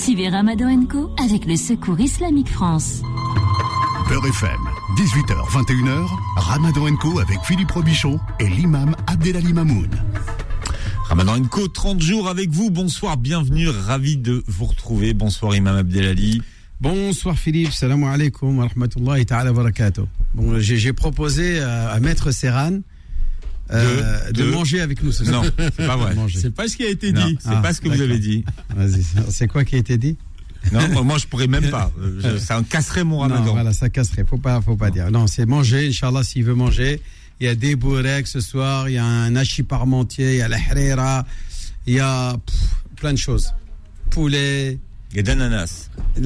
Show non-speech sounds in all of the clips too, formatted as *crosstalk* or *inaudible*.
Suivez Ramadan Co avec le Secours Islamique France. Peur FM, 18h, 21h, Ramadan Co avec Philippe Robichon et l'imam Abdelali Mamoun. Ramadan Co, 30 jours avec vous. Bonsoir, bienvenue, ravi de vous retrouver. Bonsoir Imam Abdelali. Bonsoir Philippe, salam alaikum wa rahmatullahi ta'ala barakatuh. Bon, j'ai proposé à, à Maître Serran euh, de, de, manger avec nous ce soir. Non, c'est pas vrai. C'est pas ce qui a été dit. C'est ah, pas ce que vous avez dit. Vas-y, c'est quoi qui a été dit? Non, moi je pourrais même pas. Je, ça casserait mon ramadan. Non, voilà, ça casserait. Faut pas, faut pas dire. Non, c'est manger. Inch'Allah, s'il veut manger, il y a des bourrecs ce soir. Il y a un hachis parmentier. Il y a la harira. Il y a pff, plein de choses. Poulet. A de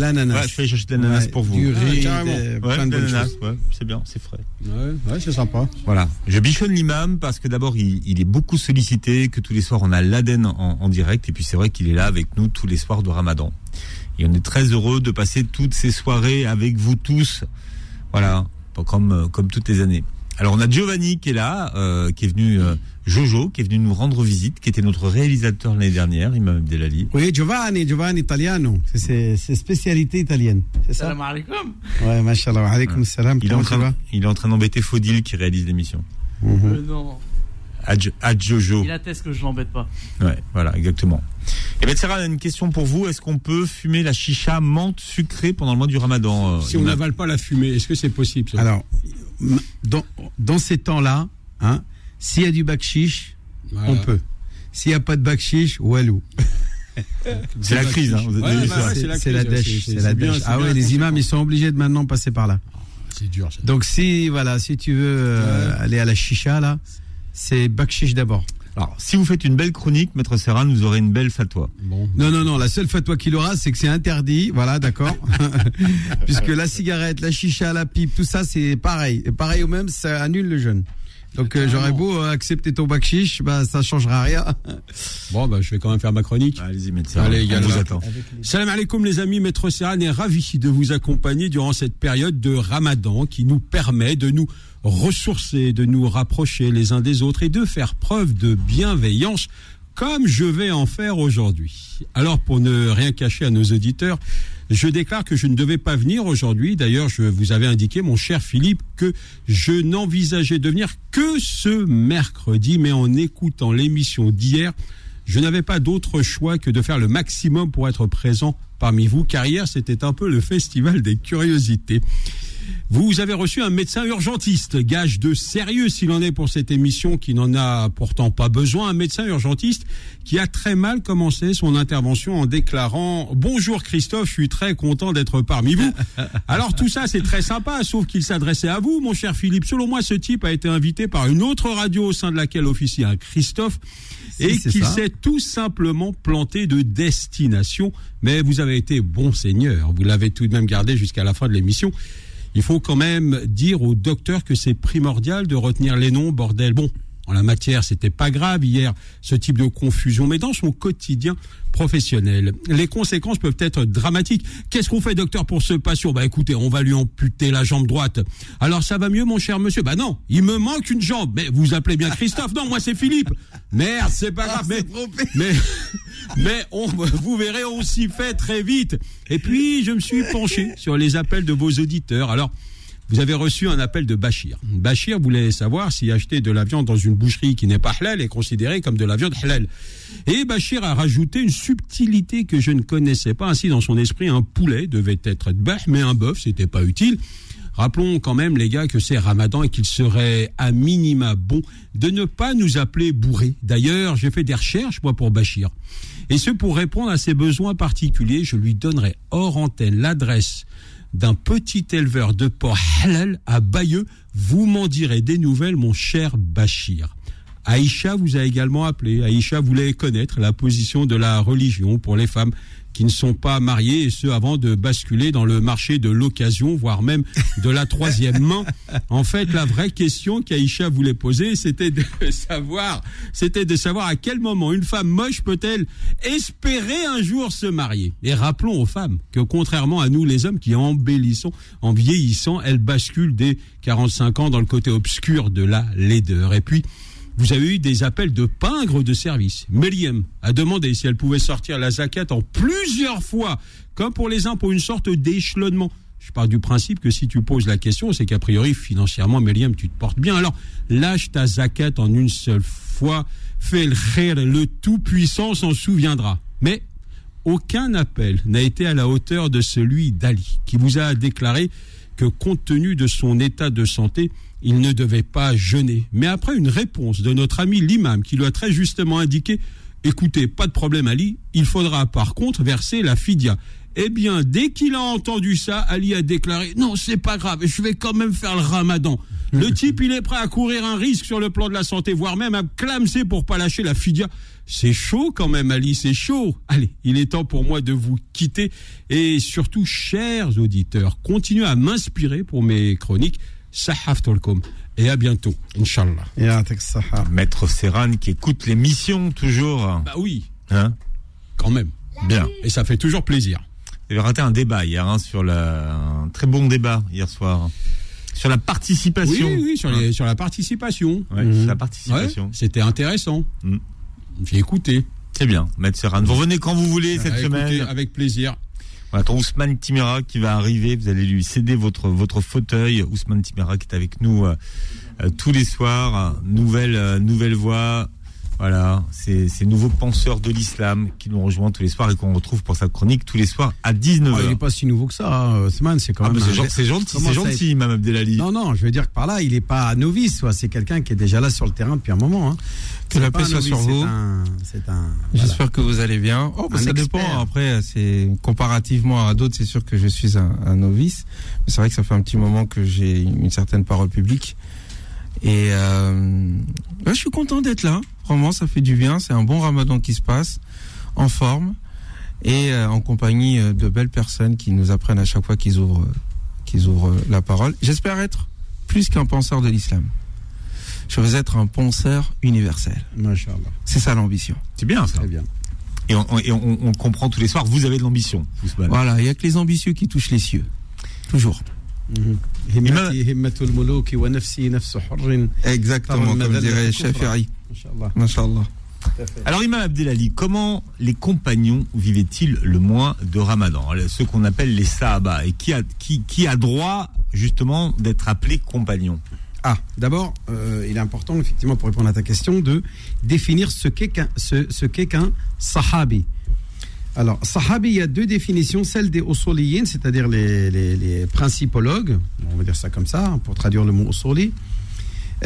l'ananas. Ouais, je vais chercher de l'ananas Ouais, pour vous. Du riz, Ah, des- ouais, plein de l'ananas, c'est bien, c'est frais. Ouais, c'est sympa. Voilà. Je bichonne l'imam parce que d'abord, il, il est beaucoup sollicité, que tous les soirs, on a l'Aden en, en direct. Et puis, c'est vrai qu'il est là avec nous tous les soirs de Ramadan. Et on est très heureux de passer toutes ces soirées avec vous tous. Voilà. Comme, euh, comme toutes les années. Alors, on a Giovanni qui est là, euh, qui est venu, euh, Jojo, qui est venu nous rendre visite, qui était notre réalisateur l'année dernière, Imam Abdelali. Oui, Giovanni, Giovanni Italiano. C'est- spécialité italienne. C'est ça Salam alaikum. Ouais, mashallah. Alaykoum salam. Il est, Comment en tu train, vas? il est en train d'embêter Faudil qui réalise l'émission. Mhm. Euh, non, Ad Jojo. il atteste que je l'embête pas. Ouais, voilà, exactement. Et ben Sarah, on a une question pour vous. Est-ce qu'on peut fumer la chicha menthe sucrée pendant le mois du Ramadan euh, Si on n'avale pas la fumée, est-ce que c'est possible ça? Alors, dans, dans ces temps-là, hein, s'il y a du Voilà. on peut. S'il n'y a pas de bakshish, walou. *laughs* C'est la crise, hein, Ouais, bah ouais, C'est la dèche. c'est- la Ah ouais, les conséquent. imams, ils sont obligés de maintenant passer par là. C'est dur ça. Donc si, voilà, si tu veux euh, aller à la chicha, là, c'est bakshish d'abord. Alors, si vous faites une belle chronique, Maître Serran, vous aurez une belle fatwa. Bon. Non, non, non, la seule fatwa qu'il aura, c'est que c'est interdit, voilà, d'accord *laughs* Puisque la cigarette, la chicha, la pipe, tout ça, c'est pareil. Et pareil au même, ça annule le jeûne. Donc euh, j'aurais beau euh, accepter ton bakshish, bah ça changera rien. Bon, bah, je vais quand même faire ma chronique. Allez-y, Maître Serran. Allez, on vous attend. Salam alaikum les amis, Maître Serran est ravi de vous accompagner durant cette période de Ramadan qui nous permet de nous ressourcer, de nous rapprocher les uns des autres et de faire preuve de bienveillance comme je vais en faire aujourd'hui. Alors pour ne rien cacher à nos auditeurs, je déclare que je ne devais pas venir aujourd'hui. D'ailleurs, je vous avais indiqué, mon cher Philippe, que je n'envisageais de venir que ce mercredi, mais en écoutant l'émission d'hier, je n'avais pas d'autre choix que de faire le maximum pour être présent parmi vous, car hier c'était un peu le festival des curiosités. Vous avez reçu un médecin urgentiste, gage de sérieux s'il en est pour cette émission qui n'en a pourtant pas besoin, un médecin urgentiste qui a très mal commencé son intervention en déclarant Bonjour Christophe, je suis très content d'être parmi vous. Alors tout ça c'est très sympa, sauf qu'il s'adressait à vous, mon cher Philippe. Selon moi, ce type a été invité par une autre radio au sein de laquelle officie un Christophe et qu'il s'est tout simplement planté de destination. Mais vous avez été bon seigneur, vous l'avez tout de même gardé jusqu'à la fin de l'émission. Il faut quand même dire au docteur que c'est primordial de retenir les noms, bordel. Bon, en la matière, c'était pas grave hier, ce type de confusion, mais dans son quotidien professionnel, les conséquences peuvent être dramatiques. Qu'est-ce qu'on fait, docteur, pour ce patient Bah écoutez, on va lui amputer la jambe droite. Alors ça va mieux, mon cher monsieur? Bah non, il me manque une jambe. Mais vous appelez bien Christophe? Non, moi c'est Philippe. Merde, c'est pas grave. mais, mais, mais on, vous verrez, on s'y fait très vite. Et puis, je me suis penché sur les appels de vos auditeurs. Alors, vous avez reçu un appel de Bachir. Bachir voulait savoir si acheter de la viande dans une boucherie qui n'est pas halal est considéré comme de la viande halal. Et Bachir a rajouté une subtilité que je ne connaissais pas. Ainsi, dans son esprit, un poulet devait être bah, mais un bœuf, c'était pas utile. Rappelons quand même, les gars, que c'est Ramadan et qu'il serait à minima bon de ne pas nous appeler bourrés. D'ailleurs, j'ai fait des recherches, moi, pour Bachir. Et ce, pour répondre à ses besoins particuliers, je lui donnerai hors antenne l'adresse d'un petit éleveur de porc halal à Bayeux. Vous m'en direz des nouvelles, mon cher Bachir. Aïcha vous a également appelé. Aïcha voulait connaître la position de la religion pour les femmes qui ne sont pas mariées et ce avant de basculer dans le marché de l'occasion, voire même de la troisième main. En fait, la vraie question qu'Aïcha voulait poser, c'était de savoir, c'était de savoir à quel moment une femme moche peut-elle espérer un jour se marier. Et rappelons aux femmes que contrairement à nous les hommes qui embellissons, en vieillissant, elles basculent dès 45 ans dans le côté obscur de la laideur. Et puis, vous avez eu des appels de pingres de service. Meliem a demandé si elle pouvait sortir la zakat en plusieurs fois, comme pour les impôts, une sorte d'échelonnement. Je pars du principe que si tu poses la question, c'est qu'a priori, financièrement, Meliem, tu te portes bien. Alors, lâche ta zakat en une seule fois, fais le le Tout-Puissant s'en souviendra. Mais aucun appel n'a été à la hauteur de celui d'Ali, qui vous a déclaré que compte tenu de son état de santé, il ne devait pas jeûner. Mais après une réponse de notre ami l'imam, qui lui a très justement indiqué, écoutez, pas de problème Ali, il faudra par contre verser la fidia. Eh bien, dès qu'il a entendu ça, Ali a déclaré non, c'est pas grave, je vais quand même faire le ramadan. *laughs* Le type, il est prêt à courir un risque sur le plan de la santé, voire même à clamser pour pas lâcher la fidia. C'est chaud quand même, Ali, c'est chaud. Allez, il est temps pour moi de vous quitter. Et surtout, chers auditeurs, continuez à m'inspirer pour mes chroniques. Sahaf Tolkom. Et à bientôt, Inch'Allah. Maître Serran qui écoute l'émission toujours. Bah oui. Hein Quand même. Bien. Et ça fait toujours plaisir. Vous avez raté un débat hier, hein, sur le, un très bon débat hier soir. Sur la participation. Oui, oui, sur, les, sur la participation. Ouais, Mhm. sur la Ouais, participation. C'était intéressant. Mm. J'ai écouté. C'est bien, Maître Serran. Vous revenez quand vous voulez cette Ah, écoutez, semaine. Avec plaisir. On attend Ousmane Timera qui va arriver. Vous allez lui céder votre votre fauteuil. Ousmane Timera qui est avec nous euh, euh, tous les soirs. Nouvelle euh, nouvelle voix. Voilà, c'est ces nouveaux penseurs de l'islam qui nous rejoignent tous les soirs et qu'on retrouve pour sa chronique tous les soirs à 19h. Oh, il n'est pas si nouveau que ça, hein, Othman, c'est quand Ah, même. mais c'est un- gen- c'est gentil, c'est gentil, Imam Abdelali. Non, non, je veux dire que par là, il n'est pas novice, c'est quelqu'un qui est déjà là sur le terrain depuis un moment. Hein. Que la paix soit sur vous. voilà. J'espère que vous allez bien. Oh, bah, ça expert. dépend. Après, c'est comparativement à d'autres, c'est sûr que je suis un, un novice. Mais c'est vrai que ça fait un petit moment que j'ai une certaine parole publique. Et euh, ouais, je suis content d'être là. Vraiment, ça fait du bien. C'est un bon ramadan qui se passe, en forme et euh, en compagnie euh, de belles personnes qui nous apprennent à chaque fois qu'ils ouvrent, qu'ils ouvrent la parole. J'espère être plus qu'un penseur de l'islam. Je veux être un penseur universel. Masha'Allah. C'est ça l'ambition. C'est bien ça. Très bien. Et on, et on, on comprend tous les soirs. Vous avez de l'ambition. Voilà, il y a que les ambitieux qui touchent les cieux. Toujours. Mhm. Hurrin. Exactement, comme dirait Shafi'i. Masha'Allah. Masha'Allah. Alors Imam Abdelali, comment les compagnons vivaient-ils le mois de Ramadan Ceux qu'on appelle les Sahaba. Et qui a, qui, qui a droit justement d'être appelé compagnon? Ah, d'abord, euh, il est important, effectivement, pour répondre à ta question, de définir ce qu'est qu'un ce, sahabi. Alors, sahabi, il y a deux définitions, celle des usuliyin, c'est-à-dire les, les, les principologues, on va dire ça comme ça, hein, pour traduire le mot usuli.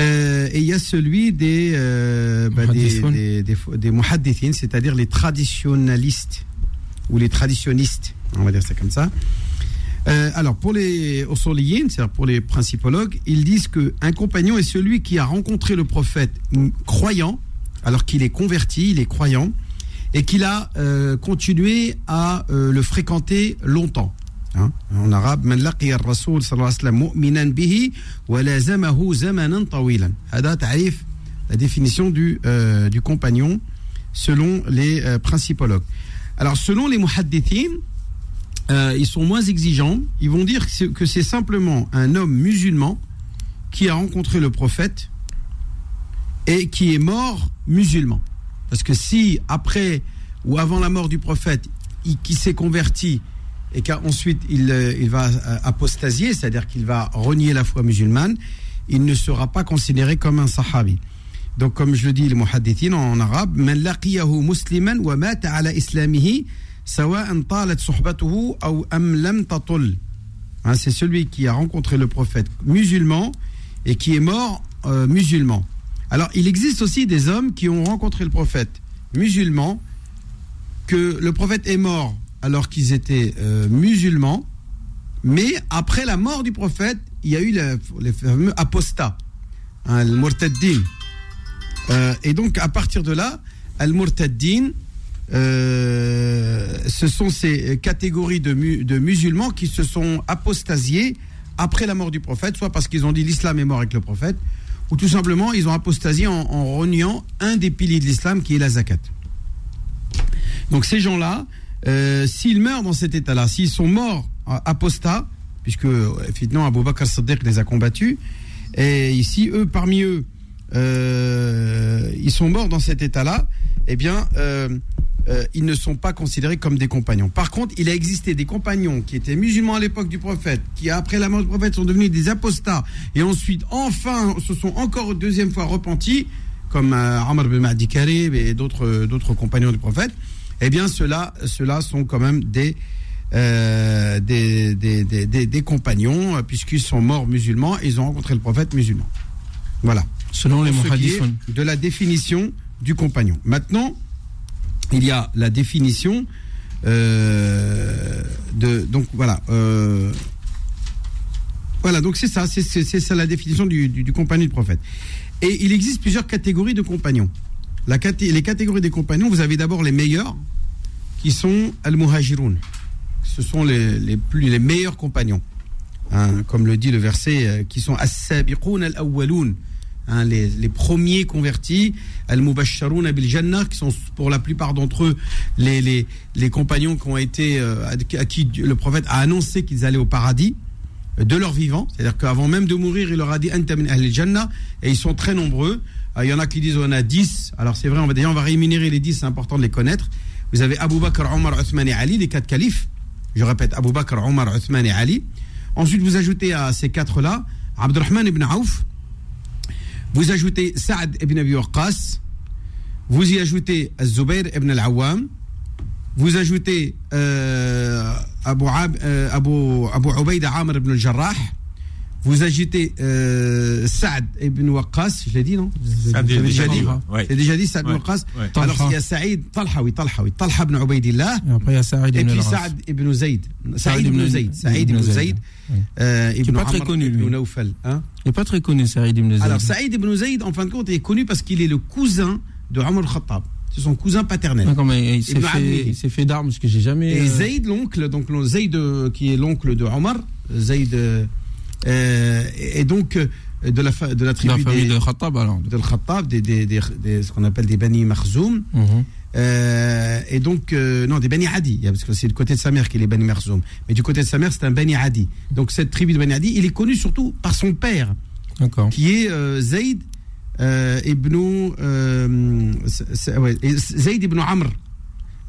Euh, et il y a celui des, euh, bah, des, Muhaddithoun. des, des, des muhaddithin, c'est-à-dire les traditionnalistes ou les traditionnistes, on va dire ça comme ça. Euh, alors, pour les usuliyin, c'est-à-dire pour les principologues, ils disent qu'un compagnon est celui qui a rencontré le prophète mm, croyant, alors qu'il est converti, il est croyant, et qu'il a euh, continué à euh, le fréquenter longtemps. Hein, en arabe, من لقي الرسول صلى الله عليه وسلم مؤمنا به ولازمه زمنا طويلا. هذا تعريف la définition du, euh, du compagnon selon les euh, principologues. Alors, selon les muhaddithin, euh, ils sont moins exigeants. Ils vont dire que c'est simplement un homme musulman qui a rencontré le prophète et qui est mort musulman. Parce que si après ou avant la mort du prophète, il, qui s'est converti et qu'ensuite il, euh, il, va euh, apostasier, c'est-à-dire qu'il va renier la foi musulmane, il ne sera pas considéré comme un sahabi. Donc comme je le dis, les muhaddithines en arabe, « Man laqiyahu musliman wa mata ala islamihi » Ou tatul. Hein, c'est celui qui a rencontré le prophète musulman et qui est mort euh, musulman. Alors, il existe aussi des hommes qui ont rencontré le prophète musulman, que le prophète est mort alors qu'ils étaient euh, musulmans, mais après la mort du prophète, il y a eu les fameux apostats, hein, al-murtaddin. Euh, et donc, à partir de là, al murtaddin ce sont ces catégories de, mu- de musulmans qui se sont apostasiés après la mort du prophète, soit parce qu'ils ont dit l'islam est mort avec le prophète, ou tout simplement ils ont apostasié en, en reniant un des piliers de l'islam qui est la zakat. Donc ces gens-là, euh, s'ils meurent dans cet état-là, s'ils sont morts euh, apostats, puisque euh, effectivement Abou Bakr Siddiq les a combattus, et ici, eux, parmi eux, euh, ils sont morts dans cet état-là, eh bien, euh, euh, ils ne sont pas considérés comme des compagnons. Par contre, il a existé des compagnons qui étaient musulmans à l'époque du prophète, qui après la mort du prophète sont devenus des apostats, et ensuite, enfin, se sont encore une deuxième fois repentis, comme euh, Amr bin Mahdi Karib et d'autres d'autres compagnons du prophète. Eh bien, ceux-là ceux sont quand même des euh, des, des, des, des, compagnons, euh, puisqu'ils sont morts musulmans et ils ont rencontré le prophète musulman. Voilà. Selon les ce qui est de la définition du compagnon. Maintenant, il y a la définition euh, de donc voilà euh, voilà donc c'est ça c'est ça la définition du, compagnon du prophète. Et il existe plusieurs catégories de compagnons. La les catégories des compagnons vous avez d'abord les meilleurs qui sont al muhajiroun ce sont les, les plus les meilleurs compagnons Hein, comme le dit le verset euh, qui sont as-sabiqoun al-awwaloun Hein, les, premiers convertis, al-mubashsharoun bil jannah, qui sont pour la plupart d'entre eux les, compagnons qui ont été euh, à qui le prophète a annoncé qu'ils allaient au paradis euh, de leur vivant. C'est-à-dire qu'avant même de mourir, il leur a dit ahli jannah et ils sont très nombreux. Euh, Il y en a qui disent on a 10. Alors c'est vrai, on va on va rémunérer les 10, c'est important de les connaître. Vous avez Abu Bakr, Omar, Othman et Ali, les quatre califes. Je répète, Abu Bakr, Omar, Othman et Ali. Ensuite, vous ajoutez à ces quatre-là Abdurrahman ibn Auf, vous ajoutez Saad ibn Abi vous y ajoutez Zubair ibn al-Awwam, vous ajoutez euh, Abu, Ab, euh, Abu, Abu Ubaida Amr ibn al-Jarrah, vous ajoutez euh, Saad ibn Waqqas, je l'ai dit non? Saad J'avais déjà déjà dit. ouais. J'ai déjà dit Saad ibn Ouais, Waqqas. ouais. Alors il y a Saïd, Talha, oui, Talha, oui, Talha ibn Ubaidillah. Et après, il y a Saïd Et ibn puis al-Ras. Saad ibn Zayd. Saïd ibn Zayd. Saïd ibn Zayd. Zayd. Oui. Euh, pas très connu, lui. Hein? Il n'est pas très connu, Saïd ibn Zayd. Alors Saïd ibn Zayd, en fin de compte, est connu parce qu'il est le cousin de Omar al-Khattab. C'est son cousin paternel. D'accord, mais il s'est fait, il d'armes parce que j'ai jamais. Et euh, Zayd, l'oncle, donc Zayd euh, qui est l'oncle de Omar, Zayd, et donc euh, de la, de la tribu la des, de Khattab, alors. de Khattab, des, des, des, des- ce qu'on appelle des Bani Makhzoum. Mhm. Euh, et donc, euh, non, des Bani Adi, parce que c'est du côté de sa mère qu'il est Bani Makhzoum. Mais du côté de sa mère, c'est un Bani Adi. Donc, cette tribu de Bani Adi, il est connu surtout par son père, qui est euh, Zayd euh, ibn euh, ouais, Zayd ibn Amr.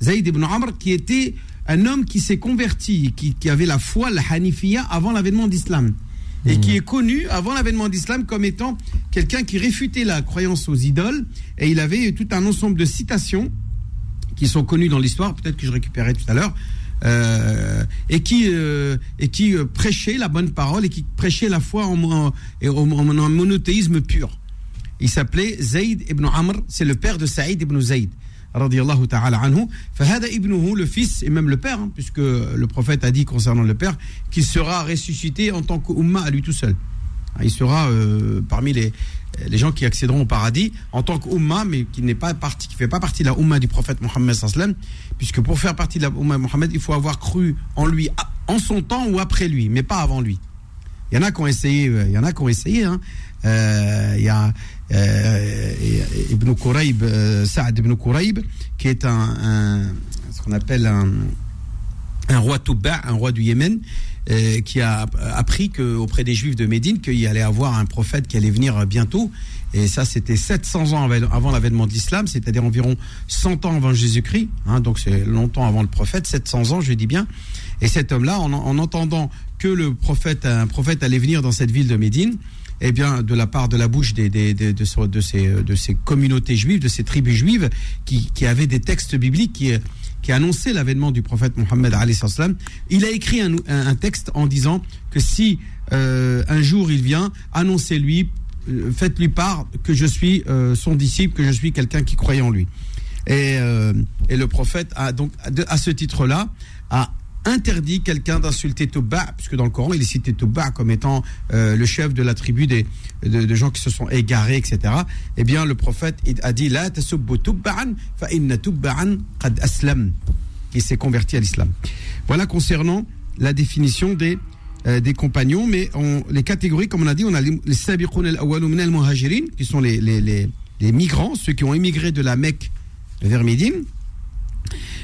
Zayd ibn Amr qui était un homme qui s'est converti, qui, qui avait la foi, la Hanifiya, avant l'avènement d'Islam. Et qui est connu avant l'avènement d'Islam comme étant quelqu'un qui réfutait la croyance aux idoles. Et il avait tout un ensemble de citations qui sont connues dans l'histoire, peut-être que je récupérerai tout à l'heure, euh, et qui, euh, et qui euh, prêchait la bonne parole et qui prêchait la foi en, en, en- monothéisme pur. Il s'appelait Zayd ibn Amr, c'est le père de Saïd ibn Zayd. Radiallahu ta'ala anhu. Fahada ibnuhu, le fils et même le père, hein, puisque le prophète a dit concernant le père qu'il sera ressuscité en tant qu'umma à lui tout seul. Ah, Il sera euh, parmi les, les gens qui accéderont au paradis en tant qu'umma, mais qui n'est pas qui fait pas partie de la umma du prophète Mohammed sallam, puisque pour faire partie de la umma Mohammed, il faut avoir cru en lui en son temps ou après lui, mais pas avant lui. Il y en a qui ont essayé, euh, il y en a qui ont essayé. Hein. Euh, il y a Ibn Quraib, euh, Saad ibn Quraib, qui est un, un- ce qu'on appelle un, un roi Touba, un roi du Yémen, euh, qui a appris que, auprès des Juifs de Médine qu'il allait avoir un prophète qui allait venir bientôt. Et ça, c'était 700 ans avant l'avènement de l'islam, c'est-à-dire environ 100 ans avant Jésus-Christ. hein, donc c'est longtemps avant le prophète, 700 ans, je dis bien. Et cet homme-là, en, en entendant que le prophète allait venir dans cette ville de Médine, eh bien, de la part de la bouche des, des- des- de, de ces, de ces communautés juives, de ces tribus juives, qui, qui avaient des textes bibliques qui, qui annonçaient l'avènement du prophète Mohammed, il a écrit un, un- texte en disant que si euh, un jour il vient, annoncez-lui, euh, faites-lui part que je suis euh, son disciple, que je suis quelqu'un qui croyait en lui. Et, euh, et le prophète a donc, à ce titre-là, a interdit quelqu'un d'insulter Touba, puisque dans le Coran, il est cité Touba comme étant euh, le chef de la tribu des, de, gens qui se sont égarés, etc. Eh bien, le prophète il a dit qad aslam qui s'est converti à l'islam. Voilà concernant la définition des, euh, des compagnons, mais les catégories, comme on a dit, on a les sabiqun min al-muhajirin, qui sont les, les, les, les migrants, ceux qui ont émigré de la Mecque vers Médine.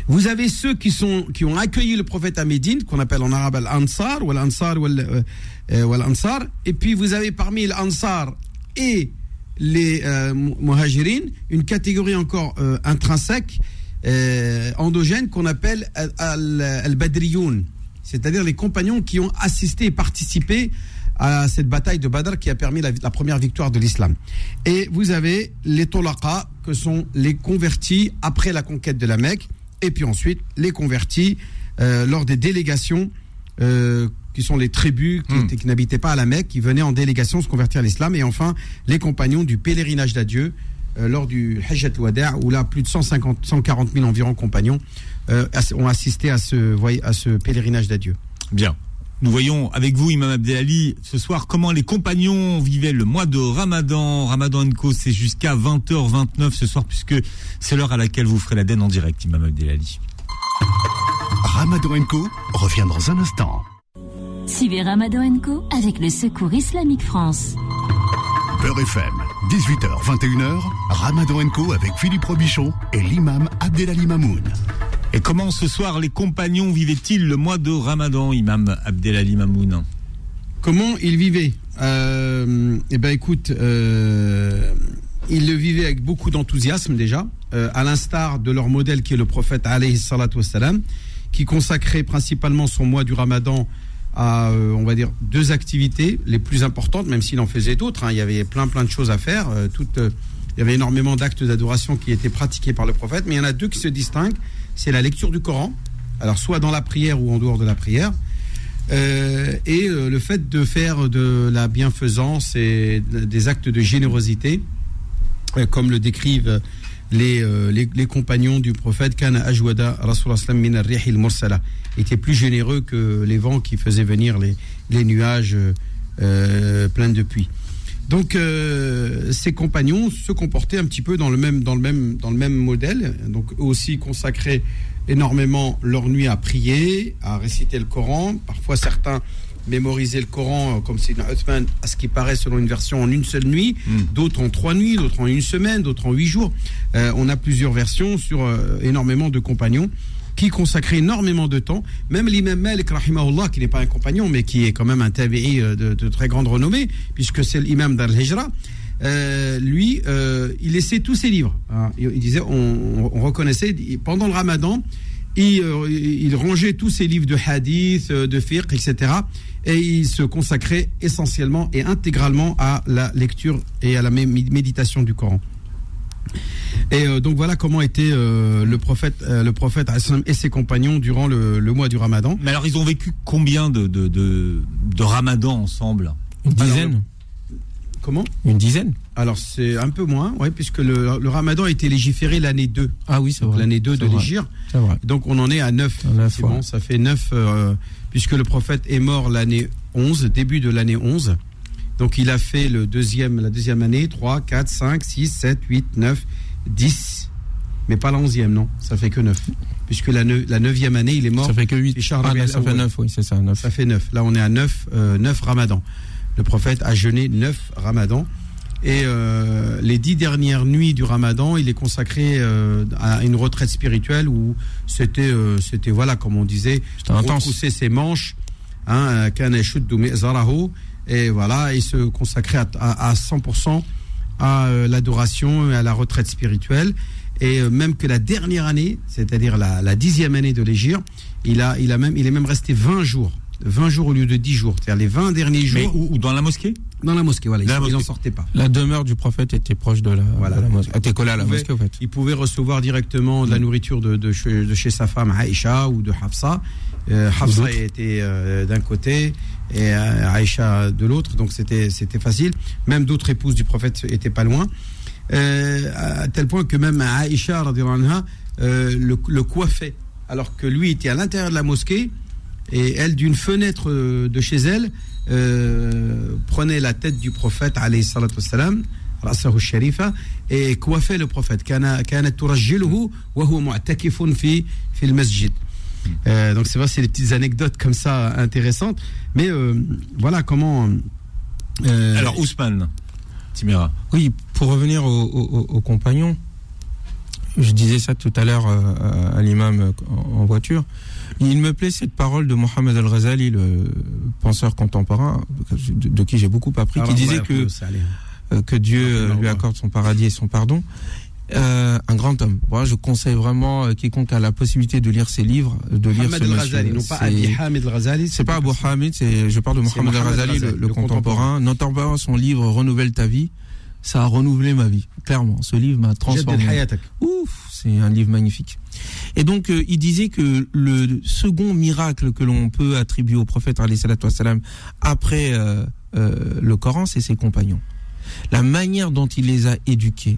Vous avez ceux qui, ont accueilli le prophète à Médine, qu'on appelle en arabe al-ansar, ou al-ansar, ou euh, al-ansar. Et puis vous avez parmi l'Ansar et les euh, muhajirin, une catégorie encore euh, intrinsèque, euh, endogène, qu'on appelle al- al-badriyoun, c'est-à-dire les compagnons qui ont assisté et participé à cette bataille de Badr qui a permis la, la première victoire de l'islam. Et vous avez les tolaqa, que sont les convertis après la conquête de la Mecque, et puis ensuite les convertis euh, lors des délégations euh, qui sont les tribus qui, Hmm. qui n'habitaient pas à la Mecque, qui venaient en délégation se convertir à l'islam, et enfin les compagnons du pèlerinage d'adieu euh, lors du Hajjat al-Wada' où là plus de 150, 140 000 environ compagnons euh, ont assisté à ce, à ce pèlerinage d'adieu. Bien. Nous voyons avec vous, Imam Abdelali, ce soir, comment les compagnons vivaient le mois de Ramadan. Ramadan Co, c'est jusqu'à 20h29 ce soir, puisque c'est l'heure à laquelle vous ferez la den en direct, Imam Abdelali. Ramadan Co revient dans un instant. Suivez Ramadan Co avec le Secours Islamique France. Beurre FM, 18h, 21h, Ramadan Co avec Philippe Robichon et l'imam Abdelali Mamoun. Et comment ce soir les compagnons vivaient-ils le mois de Ramadan, Imam Abdelali Mamoun Comment ils vivaient euh, Eh ben, écoute, euh, ils le vivaient avec beaucoup d'enthousiasme déjà, euh, à l'instar de leur modèle qui est le prophète alayhi salatu wassalam, qui consacrait principalement son mois du Ramadan à, on va dire, deux activités les plus importantes, même s'il en faisait d'autres. hein. il y avait plein plein de choses à faire. il y avait énormément d'actes d'adoration qui étaient pratiqués par le prophète, mais il y en a deux qui se distinguent. C'est la lecture du Coran, alors soit dans la prière ou en dehors de la prière, euh, et euh, le fait de faire de la bienfaisance et de- des actes de générosité, euh, comme le décrivent les, les, compagnons du prophète, Kana ajwada min mursala, était plus généreux que les vents qui faisaient venir les, nuages pleins de pluie. Donc euh, ces compagnons se comportaient un petit peu dans le même dans le même dans le même modèle, donc eux aussi consacraient énormément leur nuit à prier, à réciter le Coran. Parfois certains mémorisaient le Coran, euh, comme c'est Uthman, à ce qui paraît selon une version en une seule nuit, d'autres en trois nuits, d'autres en une semaine, d'autres en huit jours. Euh, on a plusieurs versions sur euh, énormément de compagnons qui consacraient énormément de temps. Même l'imam Malik, rahimahullah, qui n'est pas un compagnon, mais qui est quand même un tabi'i euh, de, très grande renommée, puisque c'est l'imam d'Al-Hijra, euh, lui, euh, il laissait tous ses livres. hein. Il, disait, on, on reconnaissait, pendant le ramadan, il, il rangeait tous ses livres de hadith, de fiqh, etc. Et il se consacrait essentiellement et intégralement à la lecture et à la mé- méditation du Coran. Et euh, donc voilà comment était euh, le prophète, euh, le prophète et ses compagnons durant le, le mois du Ramadan. Mais alors, ils ont vécu combien de, de, de, de Ramadan ensemble? Une dizaine Comment? Une dizaine Alors c'est un peu moins, ouais, puisque le, le Ramadan a été légiféré l'année 2, Ah oui, c'est vrai. l'année 2 de vrai. Donc on en est à 9. À neuf, effectivement. ouais. Ça fait 9, puisque le prophète est mort l'année 11, début de l'année 11. Donc il a fait le deuxième, la deuxième année, 3, 4, 5, 6, 7, 8, 9, 10. Mais pas la onzième, non. Ça fait que 9. Puisque la, neu- la neuvième année, il est mort. Ça fait que 8. Richard Ah, non, ça fait Awwal. 9, oui, c'est ça, 9. Ça fait 9. Là, on est à 9, euh, 9 ramadans. Le prophète a jeûné 9 ramadans. Et euh, les dix dernières nuits du ramadan, il est consacré euh, à une retraite spirituelle où c'était, euh, c'était voilà, comme on disait, retrousser ses manches, hein, mi'zarahu, et voilà, il se consacrait à, à, à 100% à euh, l'adoration et à la retraite spirituelle. Et euh, même que la dernière année, c'est-à-dire la, la dixième année de l'Égir, il, a, il, a même, il est même resté 20 jours. 20 jours au lieu de 10 jours. C'est-à-dire les 20 derniers Mais jours où, où Dans la mosquée? Dans la mosquée. Voilà, ils Dans la n'en mosquée. sortaient pas. La demeure du prophète était proche de la, Voilà. de la mosquée. était collée à la Il pouvait- mosquée, en fait. Il pouvait recevoir directement de la nourriture de, de, chez, de chez sa femme Aïcha ou de Hafsa. Euh, Hafsa était euh, d'un côté et euh, Aïcha de l'autre, donc c'était c'était facile. Même d'autres épouses du prophète étaient pas loin. Euh, à tel point que même Aïcha radiallahu anha, euh, le, le coiffait, alors que lui était à l'intérieur de la mosquée et elle d'une fenêtre euh, de chez elle euh, prenait la tête du prophète alayhi salatu wassalam رأسه الشريفة et coiffait le prophète كان كانت ترجله وهو معتكف في في المسجد euh, donc c'est vrai c'est des petites anecdotes comme ça intéressantes mais euh, voilà comment euh, Alors, Ousmane, Timera. Oui, pour revenir aux au, aux compagnons, je disais ça tout à l'heure à, l'imam en, voiture. Il me plaît cette parole de Mohamed Al-Ghazali, le penseur contemporain, de, de qui j'ai beaucoup appris, qui disait que euh, que Dieu euh, lui accorde son paradis et son pardon. Euh, un grand homme. Voilà, je conseille vraiment euh, quiconque a la possibilité de lire ses livres, de lire Mohamed ce monsieur. non pas Abi Hamid al-Ghazali. C'est pas Abu Hamid, c'est, je parle de Mohamed al-Ghazali, le, le contemporain. Notamment son livre Renouvelle ta vie. Ça a renouvelé ma vie, clairement. Ce livre m'a transformé. Ouf, c'est un livre magnifique. Et donc, euh, il disait que le second miracle que l'on peut attribuer au prophète wassalam, après euh, le Coran, c'est ses compagnons. La manière dont il les a éduqués,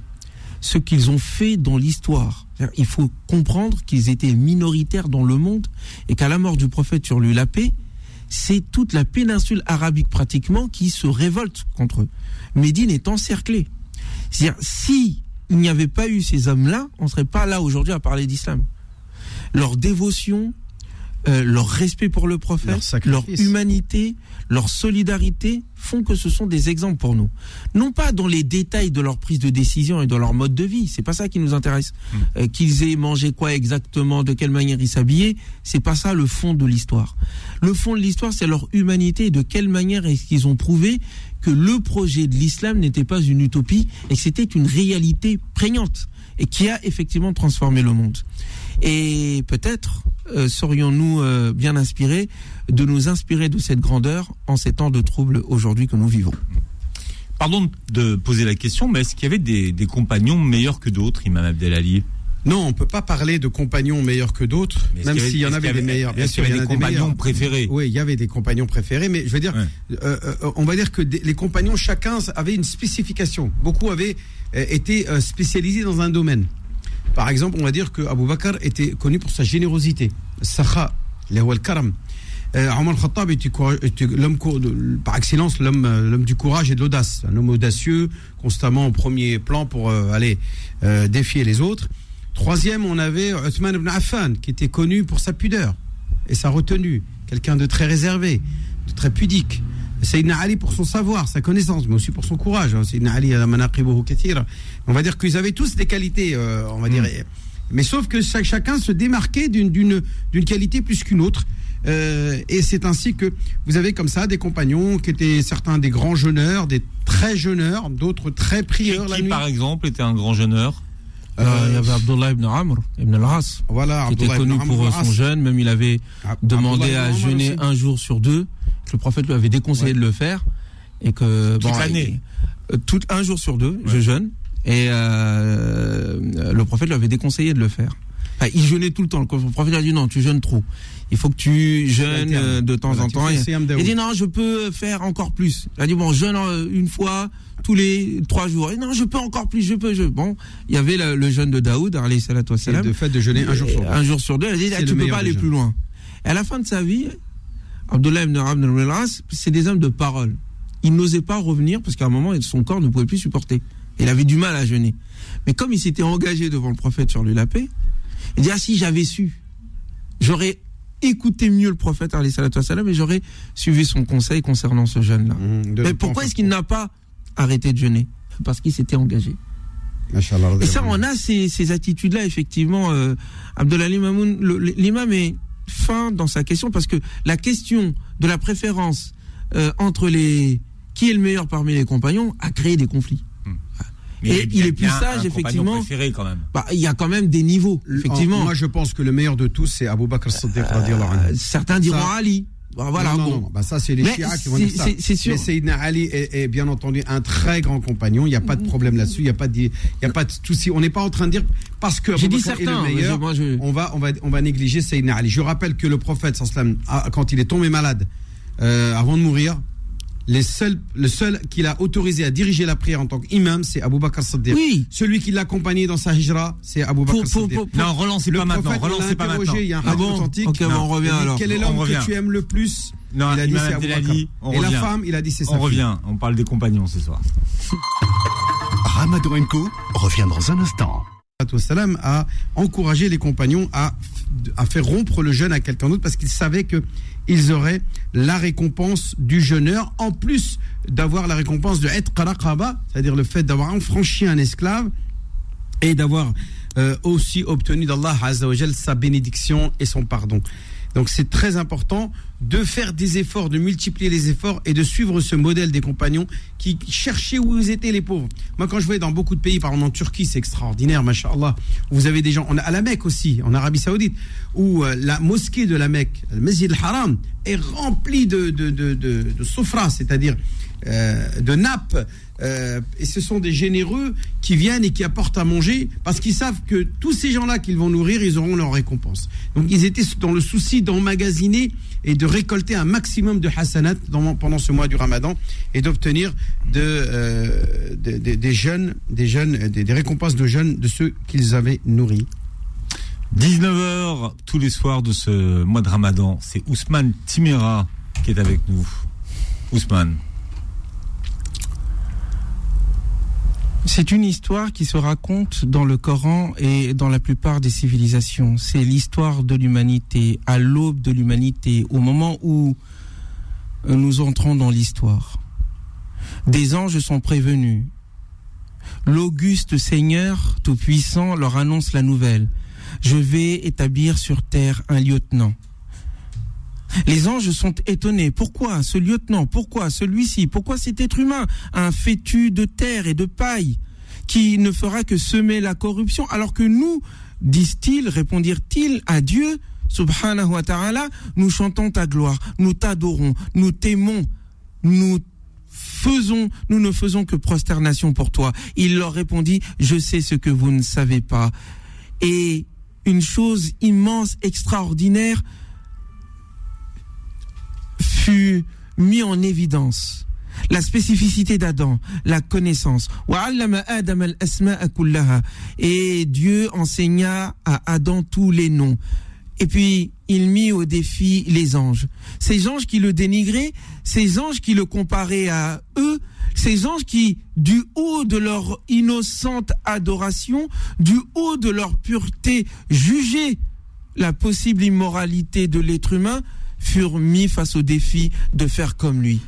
ce qu'ils ont fait dans l'histoire. Il faut comprendre qu'ils étaient minoritaires dans le monde et qu'à la mort du prophète sur lui la paix, c'est toute la péninsule arabique pratiquement qui se révolte contre eux. Médine est encerclée. C'est-à-dire, si il n'y avait pas eu ces hommes-là, on serait pas là aujourd'hui à parler d'islam. Leur dévotion, euh, leur respect pour le prophète, Leur humanité, leur solidarité font que ce sont des exemples pour nous. Non pas dans les détails de leur prise de décision et de leur mode de vie, c'est pas ça qui nous intéresse. Euh, qu'ils aient mangé quoi exactement, de quelle manière ils s'habillaient, c'est pas ça le fond de l'histoire. Le fond de l'histoire, c'est leur humanité et de quelle manière est-ce qu'ils ont prouvé que le projet de l'islam n'était pas une utopie et que c'était une réalité prégnante et qui a effectivement transformé le monde. Et peut-être euh, serions-nous euh, bien inspirés de nous inspirer de cette grandeur en ces temps de troubles aujourd'hui que nous vivons? Pardon de poser la question, mais est-ce qu'il y avait des, des compagnons meilleurs que d'autres, Imam Abdelali? Non, on peut pas parler de compagnons meilleurs que d'autres, même s'il y en avait des meilleurs. Bien sûr, il y en avait a des compagnons meilleurs. préférés? Oui, il y avait des compagnons préférés, mais je veux dire, Ouais. euh, euh, on va dire que des- les compagnons, chacun avait une spécification. Beaucoup avaient euh, été spécialisés dans un domaine. Par exemple, on va dire que Abu Bakr était connu pour sa générosité, sakha, le al-karam. Euh, Omar al-Khattab était, l'homme par excellence l'homme euh, l'homme du courage et de l'audace, un homme audacieux, constamment au premier plan pour euh, aller défier les autres. Troisième, on avait Uthman ibn Affan, qui était connu pour sa pudeur et sa retenue, quelqu'un de très réservé, de très pudique. Sayyidina Ali pour son savoir, sa connaissance, mais aussi pour son courage. hein. Sayyidina Ali, on va dire qu'ils avaient tous des qualités, euh, on va dire. Mais sauf que chaque- chacun se démarquait d'une qualité plus qu'une autre. Euh, et c'est ainsi que vous avez comme ça des compagnons qui étaient certains des grands jeûneurs, des très jeûneurs, d'autres très Qui, prieurs la qui, nuit. par exemple, était un grand jeûneur Euh, il y avait Abdullah ibn Amr, ibn al-Ras, Voilà, qui était Abdullah connu pour al-As. son jeûne, même il avait demandé Abdullah à jeûner un jour sur deux, que le prophète lui avait déconseillé Ouais. de le faire, et que Toute bon, l'année. tout un jour sur deux, je jeûne, et euh, le prophète lui avait déconseillé de le faire. Enfin, il jeûnait tout le temps. Le prophète lui a dit non, tu jeûnes trop. Il faut que tu jeûnes euh, de temps Voilà, en temps. il dit non, je peux faire encore plus. Il a dit bon, jeûne euh, une fois tous les trois jours. Et non, je peux encore plus, je peux. Je... Bon, il y avait le, le jeûne de Daoud, alayhi salatu le fait de jeûner un jour sur deux. Un jour sur deux. Elle a dit, ah, tu peux pas aller plus loin. Et à la fin de sa vie, Abdullah ibn Abd al-Ras, c'est des hommes de parole. Il n'osait pas revenir parce qu'à un moment, son corps ne pouvait plus supporter. Il avait du mal à jeûner. Mais comme il s'était engagé devant le prophète sur lui la paix, il dit, ah si j'avais su, j'aurais écouté mieux le prophète, et j'aurais suivi son conseil concernant ce jeûne-là. Mmh, Mais pourquoi est-ce qu'il n'a pas arrêté de jeûner? Parce qu'il s'était engagé. Et ça, on a ces, ces attitudes-là, effectivement. Euh, Abdelali Mamoun, le- l'imam est fin dans sa question parce que la question de la préférence euh, entre les qui est le meilleur parmi les compagnons a créé des conflits. Mais Et il est plus sage, effectivement. préféré, quand même. Bah, il y a quand même des niveaux, effectivement. En- Moi, je pense que le meilleur de tous, c'est Abu Bakr Siddiq. Euh, certains diront Ça- Ali. Bah, voilà, non, non, bon. non, bah ça c'est les chiites qui vont dire ça. c'est- sûr. Mais Sayyidina Ali est, est bien entendu un très grand compagnon. Il n'y a pas de problème là-dessus. Il n'y a pas de, il y a pas de souci. On n'est pas en train de dire parce que J'ai dit est certains, le mais meilleur. je- moi, je- On va, on va, on va négliger Sayyidina Ali. Je rappelle que le prophète quand il est tombé malade, euh, avant de mourir, les seuls, le seul qu'il a autorisé à diriger la prière en tant qu'imam, c'est Abu Bakr Siddiq. Oui. Celui qui l'a accompagné dans sa hijra, c'est Abu Bakr Pour- pour- Siddiq. pour- Non, relancez Le pas maintenant. prophète, on l'a Relancez pas maintenant. il y a un Ah bon authentique. On revient alors. Quel est l'homme que tu aimes le plus Non, Il a dit Imam c'est Abu Bakr. Et la femme, il a dit c'est sa On fille. revient. On parle des compagnons ce soir. Ramadan Co revient dans un instant. A encouragé les compagnons à, à faire rompre le jeûne à quelqu'un d'autre parce qu'ils savaient que ils auraient la récompense du jeûneur en plus d'avoir la récompense de être raqaba, c'est-à-dire le fait d'avoir enfranchi un esclave et d'avoir euh, aussi obtenu d'Allah sa bénédiction et son pardon. Donc c'est très important de faire des efforts, de multiplier les efforts et de suivre ce modèle des compagnons qui cherchaient où étaient les pauvres. Moi, quand je vais dans beaucoup de pays, par exemple en Turquie, c'est extraordinaire, machallah. Vous avez des gens, on à la Mecque aussi, en Arabie Saoudite, où euh, la mosquée de la Mecque, le Masjid al-Haram, est remplie de, de, de, de, de c'est-à-dire de nappes. euh, et ce sont des généreux qui viennent et qui apportent à manger parce qu'ils savent que tous ces gens-là qu'ils vont nourrir, ils auront leur récompense. Donc ils étaient dans le souci d'emmagasiner et de récolter un maximum de hasanat pendant ce mois du Ramadan et d'obtenir euh, de- de- des jeunes, des jeunes, des, des récompenses de jeunes de ceux qu'ils avaient nourris. 19h tous les soirs de ce mois de Ramadan. C'est Ousmane Timera qui est avec nous. Ousmane. C'est une histoire qui se raconte dans le Coran et dans la plupart des civilisations. C'est l'histoire de l'humanité, à l'aube de l'humanité, au moment où nous entrons dans l'histoire. Des anges sont prévenus. L'auguste Seigneur Tout-Puissant leur annonce la nouvelle. Je vais établir sur terre un lieutenant. Les anges sont étonnés. Pourquoi ce lieutenant? Pourquoi celui-ci? Pourquoi cet être humain? Un fétu de terre et de paille qui ne fera que semer la corruption alors que nous, disent-ils, répondirent-ils à Dieu, subhanahu wa ta'ala, nous chantons ta gloire, nous t'adorons, nous t'aimons, nous faisons, nous ne faisons que prosternation pour toi. Il leur répondit, je sais ce que vous ne savez pas. Et une chose immense, extraordinaire, fut mis en évidence la spécificité d'Adam, la connaissance. Et Dieu enseigna à Adam tous les noms. Et puis, il mit au défi les anges. Ces anges qui le dénigraient, ces anges qui le comparaient à eux, ces anges qui, du haut de leur innocente adoration, du haut de leur pureté, jugeaient la possible immoralité de l'être humain, furent mis face au défi de faire comme lui.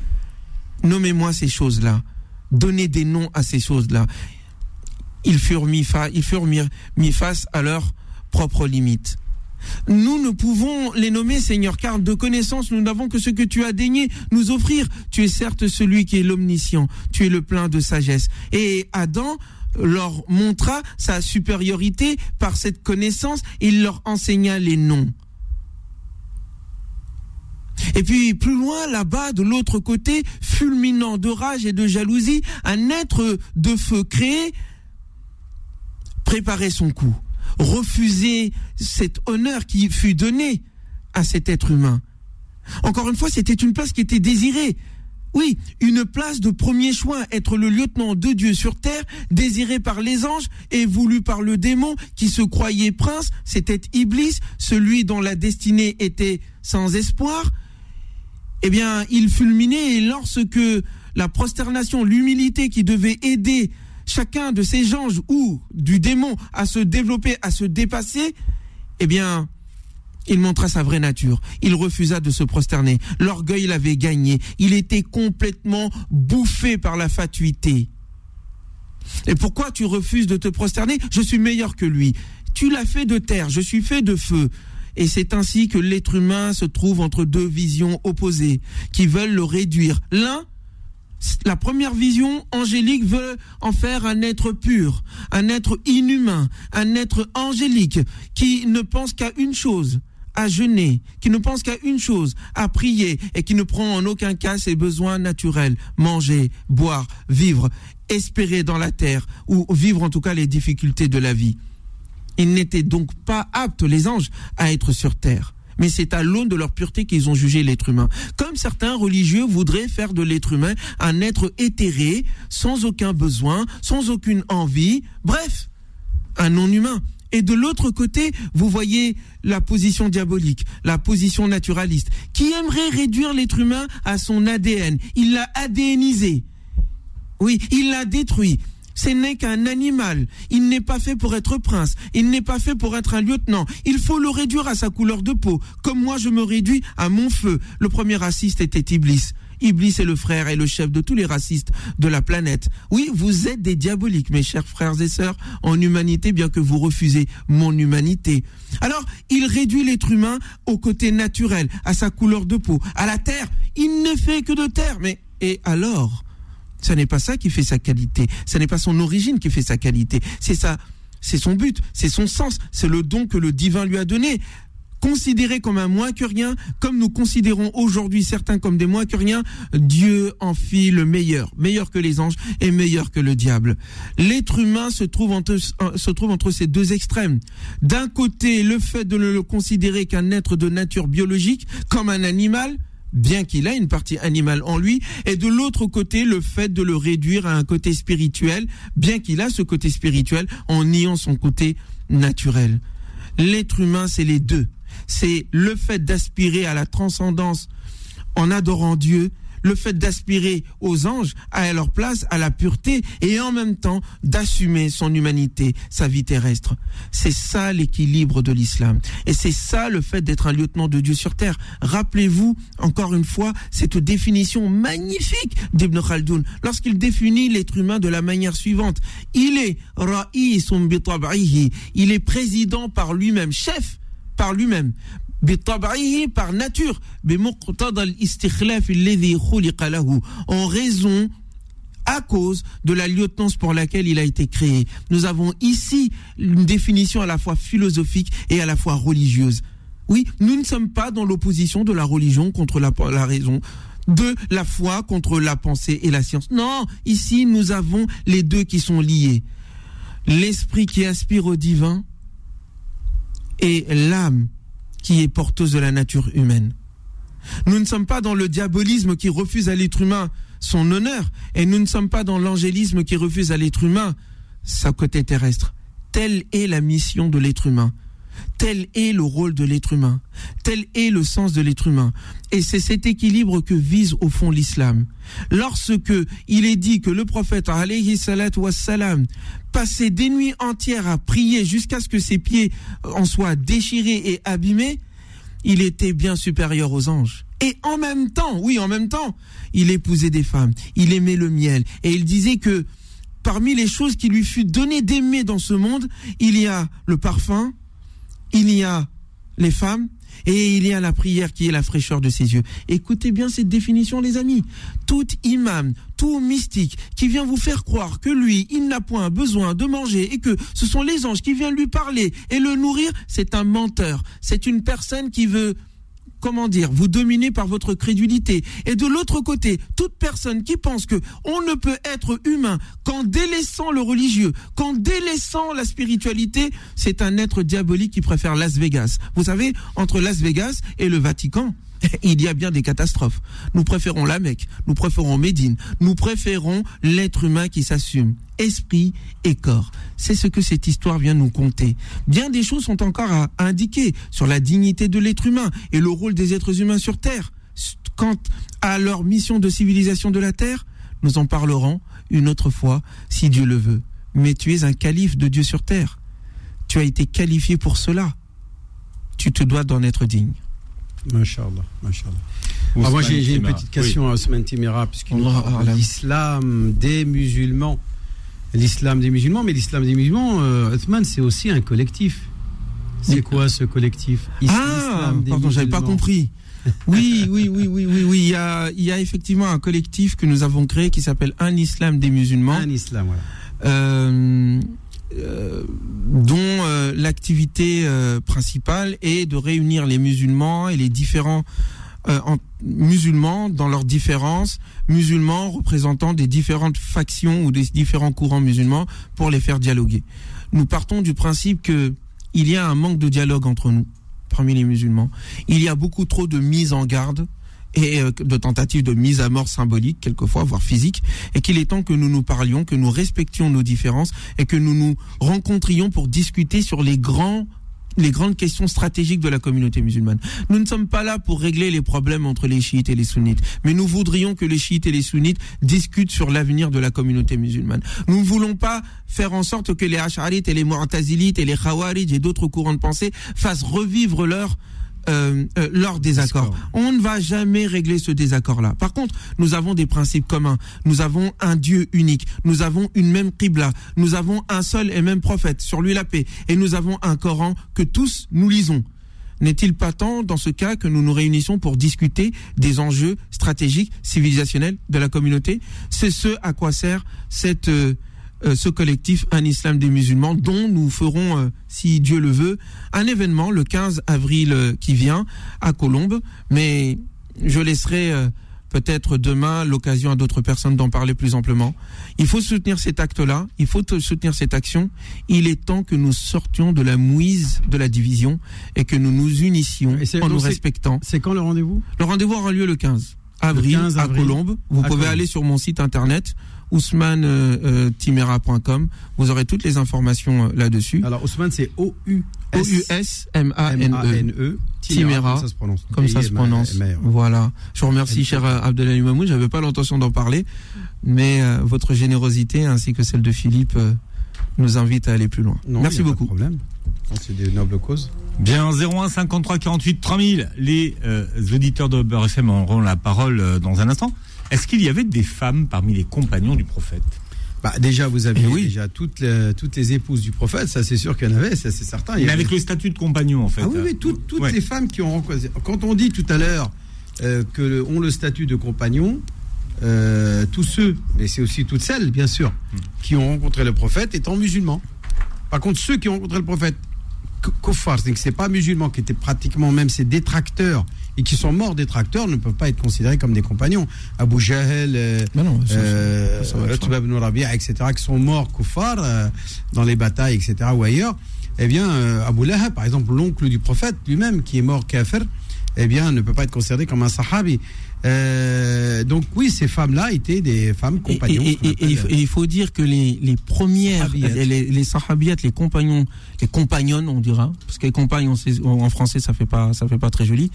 Nommez-moi ces choses-là. Donnez des noms à ces choses-là. Ils furent mis, face à leurs propres limites. Nous ne pouvons les nommer, Seigneur, car de connaissance, nous n'avons que ce que tu as daigné nous offrir. Tu es certes celui qui est l'omniscient, tu es le plein de sagesse. Et Adam leur montra sa supériorité par cette connaissance, il leur enseigna les noms. Et puis plus loin, là-bas, de l'autre côté, fulminant de rage et de jalousie, un être de feu créé préparait son coup, refusait cet honneur qui fut donné à cet être humain. Encore une fois, c'était une place qui était désirée. Oui, une place de premier choix, être le lieutenant de Dieu sur terre, désiré par les anges et voulu par le démon qui se croyait prince, c'était Iblis, celui dont la destinée était sans espoir. Eh bien, il fulminait et lorsque la prosternation, l'humilité qui devait aider chacun de ces anges ou du démon à se développer, à se dépasser, eh bien, il montra sa vraie nature. Il refusa de se prosterner. L'orgueil l'avait gagné. Il était complètement bouffé par la fatuité. Et pourquoi tu refuses de te prosterner? Je suis meilleur que lui. Tu l'as fait de terre, je suis fait de feu. Et c'est ainsi que l'être humain se trouve entre deux visions opposées qui veulent le réduire. L'un la première vision angélique veut en faire un être pur, un être inhumain, un être angélique qui ne pense qu'à une chose, à jeûner, qui ne pense qu'à une chose, à prier et qui ne prend en aucun cas ses besoins naturels, manger, boire, vivre, espérer dans la terre ou vivre en tout cas les difficultés de la vie. Ils n'étaient donc pas aptes, les anges, à être sur terre mais c'est à l'aune de leur pureté qu'ils ont jugé l'être humain. Comme certains religieux voudraient faire de l'être humain un être éthéré, sans aucun besoin, sans aucune envie, bref, un non-humain. Et de l'autre côté, vous voyez la position diabolique, la position naturaliste, qui aimerait réduire l'être humain à son ADN. Il l'a ADNisé. Oui, il l'a détruit. Ce n'est qu'un animal. Il n'est pas fait pour être prince. Il n'est pas fait pour être un lieutenant. Il faut le réduire à sa couleur de peau, comme moi je me réduis à mon feu. Le premier raciste était Iblis. Iblis est le frère et le chef de tous les racistes de la planète. Oui, vous êtes des diaboliques, mes chers frères et sœurs, en humanité, bien que vous refusez mon humanité. Alors, il réduit l'être humain au côté naturel, à sa couleur de peau, à la terre. Il ne fait que de terre. Mais, et alors? Ce n'est pas ça qui fait sa qualité. Ce n'est pas son origine qui fait sa qualité. C'est ça, c'est son but, c'est son sens, c'est le don que le divin lui a donné. Considéré comme un moins que rien, comme nous considérons aujourd'hui certains comme des moins que rien, Dieu en fit le meilleur, meilleur que les anges et meilleur que le diable. L'être humain se trouve entre, se trouve entre ces deux extrêmes. D'un côté, le fait de le considérer qu'un être de nature biologique, comme un animal, bien qu'il a une partie animale en lui, et de l'autre côté, le fait de le réduire à un côté spirituel, bien qu'il a ce côté spirituel, en niant son côté naturel. L'être humain, c'est les deux c'est le fait d'aspirer à la transcendance en adorant Dieu, le fait d'aspirer aux anges, à leur place, à la pureté, et en même temps d'assumer son humanité, sa vie terrestre. C'est ça l'équilibre de l'islam. Et c'est ça le fait d'être un lieutenant de Dieu sur terre. Rappelez-vous, encore une fois, cette définition magnifique d'Ibn Khaldoun, lorsqu'il définit l'être humain de la manière suivante. Il est il est président par lui-même, chef par lui-même par nature en raison à cause de la lieutenance pour laquelle il a été créé. Nous avons ici une définition à la fois philosophique et à la fois religieuse. Oui, nous ne sommes pas dans l'opposition de la religion contre la, la raison, de la foi contre la pensée et la science. Non, ici nous avons les deux qui sont liés. L'esprit qui aspire au divin et l'âme qui est porteuse de la nature humaine. Nous ne sommes pas dans le diabolisme qui refuse à l'être humain son honneur, et nous ne sommes pas dans l'angélisme qui refuse à l'être humain sa côté terrestre. Telle est la mission de l'être humain. Tel est le rôle de l'être humain. Tel est le sens de l'être humain. Et c'est cet équilibre que vise au fond l'islam. Lorsque il est dit que le prophète alayhi wassalam passait des nuits entières à prier jusqu'à ce que ses pieds en soient déchirés et abîmés, il était bien supérieur aux anges. Et en même temps, oui, en même temps, il épousait des femmes, il aimait le miel, et il disait que parmi les choses qui lui fut données d'aimer dans ce monde, il y a le parfum, il y a les femmes et il y a la prière qui est la fraîcheur de ses yeux. Écoutez bien cette définition, les amis. Tout imam, tout mystique qui vient vous faire croire que lui, il n'a point besoin de manger et que ce sont les anges qui viennent lui parler et le nourrir, c'est un menteur. C'est une personne qui veut comment dire, vous dominez par votre crédulité. Et de l'autre côté, toute personne qui pense que on ne peut être humain qu'en délaissant le religieux, qu'en délaissant la spiritualité, c'est un être diabolique qui préfère Las Vegas. Vous savez, entre Las Vegas et le Vatican, *laughs* il y a bien des catastrophes. Nous préférons la Mecque, nous préférons Médine, nous préférons l'être humain qui s'assume, esprit et corps. C'est ce que cette histoire vient nous conter. Bien des choses sont encore à indiquer sur la dignité de l'être humain et le rôle des êtres humains sur Terre. Quant à leur mission de civilisation de la Terre, nous en parlerons une autre fois si Dieu le veut. Mais tu es un calife de Dieu sur Terre. Tu as été qualifié pour cela. Tu te dois d'en être digne. Masha'Allah, ah, moi, j'ai une petite question à Osman Timera, puisqu'il l'islam des musulmans. L'islam des musulmans, mais l'islam des musulmans, euh, c'est aussi un collectif. C'est quoi ce collectif? Ah, pardon, j'avais pas compris. Oui, oui, oui, oui, oui, oui. Il y a, il y a effectivement un collectif que nous avons créé qui s'appelle Un Islam des musulmans. Un Islam, voilà. Euh, euh, dont euh, l'activité euh, principale est de réunir les musulmans et les différents musulmans dans leurs différences, musulmans représentant des différentes factions ou des différents courants musulmans pour les faire dialoguer. Nous partons du principe que il y a un manque de dialogue entre nous parmi les musulmans. Il y a beaucoup trop de mise en garde et euh, de tentatives de mise à mort symbolique, quelquefois, voire physique, et qu'il est temps que nous nous parlions, que nous respections nos différences et que nous nous rencontrions pour discuter sur les grands les grandes questions stratégiques de la communauté musulmane. Nous ne sommes pas là pour régler les problèmes entre les chiites et les sunnites, mais nous voudrions que les chiites et les sunnites discutent sur l'avenir de la communauté musulmane. Nous ne voulons pas faire en sorte que les ash'arites et les mu'tazilites et les khawarij et d'autres courants de pensée fassent revivre leur euh, euh, leur désaccord. On ne va jamais régler ce désaccord-là. Par contre, nous avons des principes communs. Nous avons un Dieu unique. Nous avons une même Qibla. Nous avons un seul et même prophète, sur lui la paix. Et nous avons un Coran que tous nous lisons. N'est-il pas temps, dans ce cas, que nous nous réunissions pour discuter des enjeux stratégiques, civilisationnels de la communauté? C'est ce à quoi sert cette, euh, euh, ce collectif Un Islam des musulmans, dont nous ferons, euh, si Dieu le veut, un événement le 15 avril euh, qui vient à Colombes. Mais je laisserai euh, peut-être demain l'occasion à d'autres personnes d'en parler plus amplement. Il faut soutenir cet acte-là, il faut te- soutenir cette action. Il est temps que nous sortions de la mouise de la division et que nous nous unissions en nous respectant. C'est quand le rendez-vous? Le rendez-vous aura lieu le 15 avril, 15 à. Colombes. Vous À pouvez Colombes. aller sur mon site internet ousmane-timera.com. Vous aurez toutes les informations euh, là-dessus. Alors, Ousmane, c'est O-U-S. O-U-S-M-A-N-E. M-A-N-E. Timera. Comme ça se prononce. Comme ça se prononce. T-I-M-A-R. Voilà. Je vous remercie, cher euh, Abdelali Mamoud. J'avais pas l'intention d'en parler, mais euh, votre générosité ainsi que celle de Philippe euh, nous invite à aller plus loin. Non, Merci y a pas de beaucoup. problème. C'est des nobles causes. Bien, 01 53 48 3000. Les euh, auditeurs de Beurre FM auront la parole euh, dans un instant. Est-ce qu'il y avait des femmes parmi les compagnons du prophète? Bah, déjà, vous aviez Eh oui. déjà toutes les, toutes les épouses du prophète, ça c'est sûr qu'il y en avait, ça c'est certain. Mais avait- avec le statut de compagnon, en fait. Ah oui, oui, toutes, toutes Ouais. les femmes qui ont rencontré. Quand on dit tout à l'heure euh, que le- ont le statut de compagnon, euh, tous ceux, mais c'est aussi toutes celles, bien sûr, Hmm. qui ont rencontré le prophète étant musulmans. Par contre, ceux qui ont rencontré le prophète Kofar, c'est pas musulmans, qui étaient pratiquement même ses détracteurs et qui sont morts détracteurs, ne peuvent pas être considérés comme des compagnons. Abu Jahl, euh, euh, ibn Rabi'a, etc., qui sont morts kuffar euh, dans les batailles, etc., ou ailleurs, eh bien, euh, Abu Lahab, par exemple, l'oncle du prophète lui-même, qui est mort kafir, eh bien, ne peut pas être considéré comme un sahabi. Euh, donc, oui, ces femmes-là étaient des femmes compagnons. et- et- et il faut- appelle, et il faut dire que les, les premières, Sahabiyat. les, les les compagnons, les compagnonnes, on dira, parce que les en français, ça fait pas, ça fait pas très joli.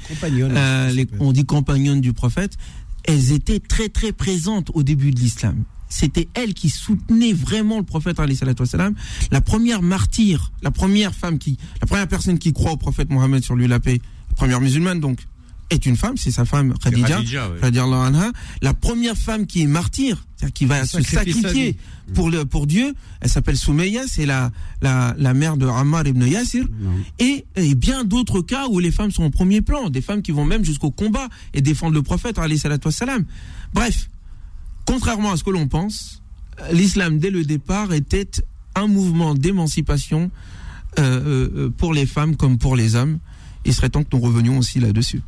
Euh, les- on dit compagnonnes du prophète, elles étaient très très présentes au début de l'islam. C'était elles qui soutenaient vraiment le prophète. La première martyre, la première femme qui, la première personne qui croit au prophète Mohammed sur lui la paix, la première musulmane donc, est une femme, c'est sa femme Khadija. Khadija, anha. La première femme qui est martyre, c'est-à-dire qui va se Sacrifie sa sacrifier vie. pour le, pour Dieu, elle s'appelle Soumeya, c'est la, la, la mère de Ammar ibn Yasir et, et bien d'autres cas où les femmes sont au premier plan, des femmes qui vont même jusqu'au combat et défendre le prophète, wassalam. Bref, contrairement à ce que l'on pense, l'islam dès le départ était un mouvement d'émancipation euh, euh, euh, pour les femmes comme pour les hommes. Il serait temps que nous revenions aussi là-dessus.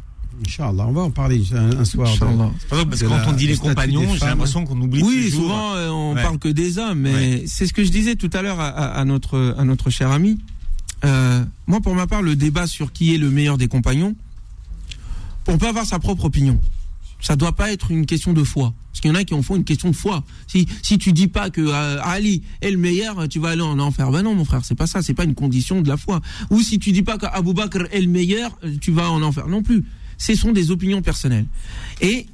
Inch'Allah, on va en parler un, un soir. de- Inch'Allah. Parce que quand la- on dit les compagnons, j'ai l'impression qu'on oublie Oui, toujours. souvent euh, on Ouais. parle que des hommes, mais Ouais. c'est ce que je disais tout à l'heure à, à- à notre à notre cher ami. Euh, moi, pour ma part, le débat sur qui est le meilleur des compagnons, on peut avoir sa propre opinion. Ça doit pas être une question de foi, parce qu'il y en a qui en font une question de foi. Si si tu dis pas que euh, Ali est le meilleur, tu vas aller en enfer. Ben non, mon frère, c'est pas ça. C'est pas une condition de la foi. Ou si tu dis pas qu'Abou Bakr est le meilleur, tu vas en enfer. Non plus. Ce sont des opinions personnelles. Et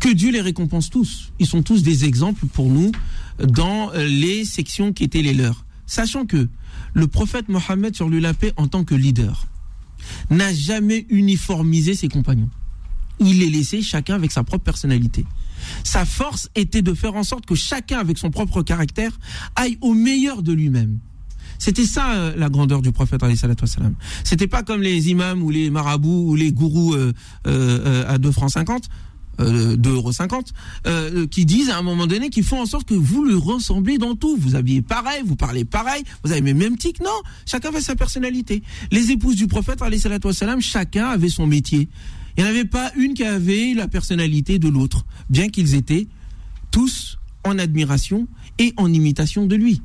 que Dieu les récompense tous. Ils sont tous des exemples pour nous dans les sections qui étaient les leurs. Sachant que le prophète Mohammed sur lui la paix en tant que leader n'a jamais uniformisé ses compagnons. Il les laissait chacun avec sa propre personnalité. Sa force était de faire en sorte que chacun avec son propre caractère aille au meilleur de lui-même. C'était ça euh, la grandeur du prophète wassalam. C'était pas comme les imams ou les marabouts ou les gourous euh, euh, euh, à 2 francs 50 euh, 2 euros 50 euh, qui disent à un moment donné qu'ils font en sorte que vous le ressemblez dans tout. Vous habillez pareil, vous parlez pareil, vous avez les mêmes tics. Non, chacun avait sa personnalité. Les épouses du prophète wassalam, chacun avait son métier. Il n'y en avait pas une qui avait la personnalité de l'autre, bien qu'ils étaient tous en admiration et en imitation de lui.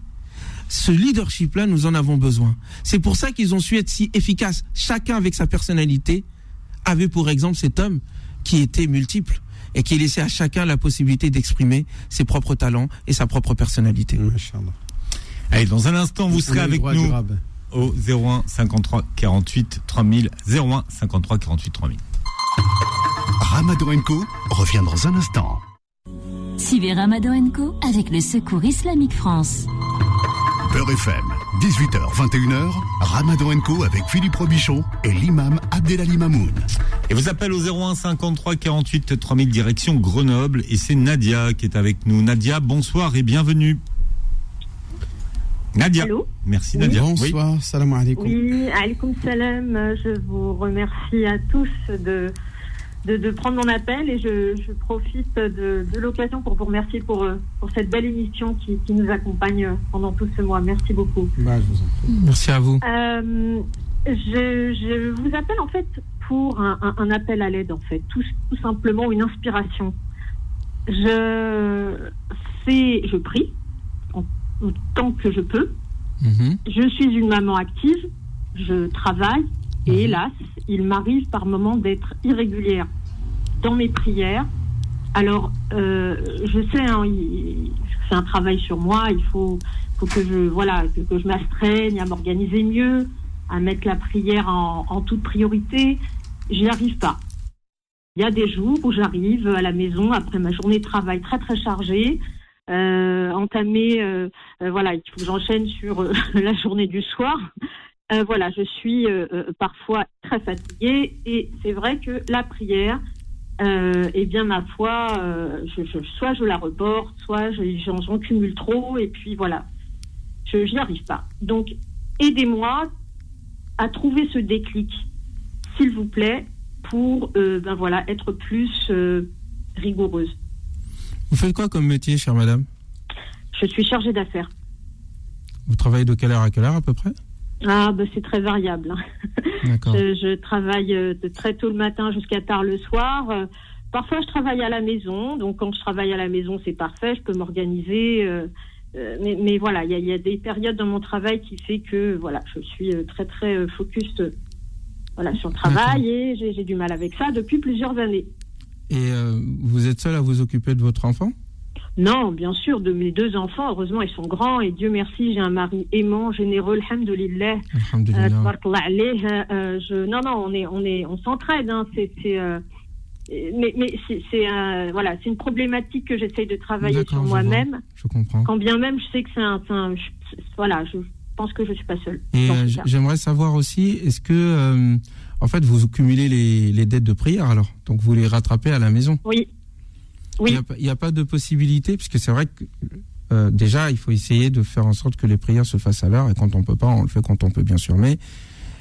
Ce leadership-là, nous en avons besoin. C'est pour ça qu'ils ont su être si efficaces. Chacun avec sa personnalité avait pour exemple cet homme qui était multiple et qui laissait à chacun la possibilité d'exprimer ses propres talents et sa propre personnalité. Allez, dans un instant, vous serez avec nous au 01 53 48 3000. 01 53 48 3000. Ramadan Co revient dans un instant. Suivez Ramadan Co avec le Secours Islamique France. Beurre FM 18h, 21h, Ramadan Co avec Philippe Robichon et l'imam Abdelali Mamoun. Et vous appelez au 01 53 48 3000 direction Grenoble et c'est Nadia qui est avec nous. Nadia, bonsoir et bienvenue. Nadia. Allô Merci Oui. Nadia. Bonsoir, salam alaikum. Oui, alaikum salam. Je vous remercie à tous de, de, de prendre mon appel et je, je profite de, de l'occasion pour vous remercier pour, euh, pour cette belle émission qui, qui nous accompagne pendant tout ce mois. Merci beaucoup. Bah, je vous en prie. Merci à vous. Euh, je, je vous appelle en fait pour un, un- un appel à l'aide en fait, tout, tout simplement une inspiration. Je fais, je prie en- autant que je peux. Mhm. Je suis une maman active, je travaille et hélas, il m'arrive par moments d'être irrégulière dans mes prières. Alors, euh, je sais, hein, fais un travail sur moi, il faut, faut que je voilà que, que je m'astreigne à m'organiser mieux, à mettre la prière en, en toute priorité. J'y arrive pas. Il y a des jours où j'arrive à la maison après ma journée de travail très très chargée, euh, entamer euh, euh, voilà, il faut que j'enchaîne sur *laughs* la journée du soir. Euh, voilà, je suis euh, euh, parfois très fatiguée et c'est vrai que la prière, euh, eh bien ma foi, je, je- soit je la reporte, soit je- j'en cumule trop et puis voilà, je n'y arrive pas. Donc aidez-moi à trouver ce déclic, s'il vous plaît, pour ben voilà être plus rigoureuse. Vous faites quoi comme métier, chère madame? Je suis chargée d'affaires. Vous travaillez de quelle heure à quelle heure à peu près? Ah, ben c'est très variable. hein. *laughs* Je, je travaille euh, de très tôt le matin jusqu'à tard le soir. Euh, Parfois, je travaille à la maison. Donc, quand je travaille à la maison, c'est parfait. Je peux m'organiser. euh, euh, mais, mais voilà, il y a, il y a des périodes dans mon travail qui fait que voilà, je suis très très focus voilà sur le travail et j'ai du mal avec ça depuis plusieurs années. Et euh, vous êtes seul à vous occuper de votre enfant? Non, bien sûr, de mes deux enfants, heureusement, ils sont grands et Dieu merci, j'ai un mari aimant, généreux, alhamdoulilah. Euh, Alhamdulillah. tabarakallah alayh, euh, euh, je, non, non, on est, on est, on s'entraide. Hein, c'est, euh, mais, mais c'est, c'est, euh, voilà, c'est une problématique que j'essaye de travailler sur moi-même. Je comprends. Quand bien même, je sais que c'est un, un- je- voilà, je pense que je suis pas seule. Euh, j'aimerais savoir aussi, est-ce que, euh, en fait, vous cumulez les, les dettes de prière alors? Donc vous les rattrapez à la maison? Oui, Il n'y a, pas- de possibilité, puisque c'est vrai que euh, déjà, il faut essayer de faire en sorte que les prières se fassent à l'heure, et quand on peut pas, on le fait quand on peut, bien sûr. Mais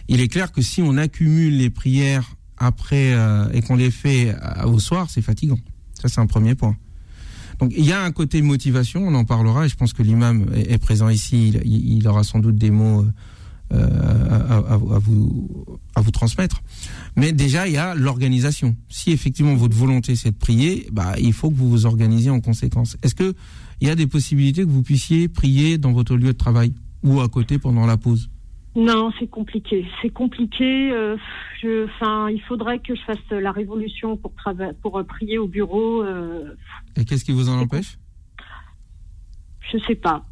il est clair que si on accumule les prières après euh, et qu'on les fait à- au soir, c'est fatigant. Ça, c'est un premier point. Donc il y a un côté motivation, on en parlera, et je pense que l'imam est, présent ici, il, aura sans doute des mots euh, à, à- à vous, à vous transmettre. Mais déjà, il y a l'organisation. Si effectivement votre volonté c'est de prier, bah, il faut que vous vous organisiez en conséquence. Est-ce que il y a des possibilités que vous puissiez prier dans votre lieu de travail ou à côté pendant la pause? Non, c'est compliqué. C'est compliqué. euh, je, enfin, il faudrait que je fasse la révolution pour euh, prier au bureau. euh, Et qu'est-ce qui vous en empêche? je sais pas.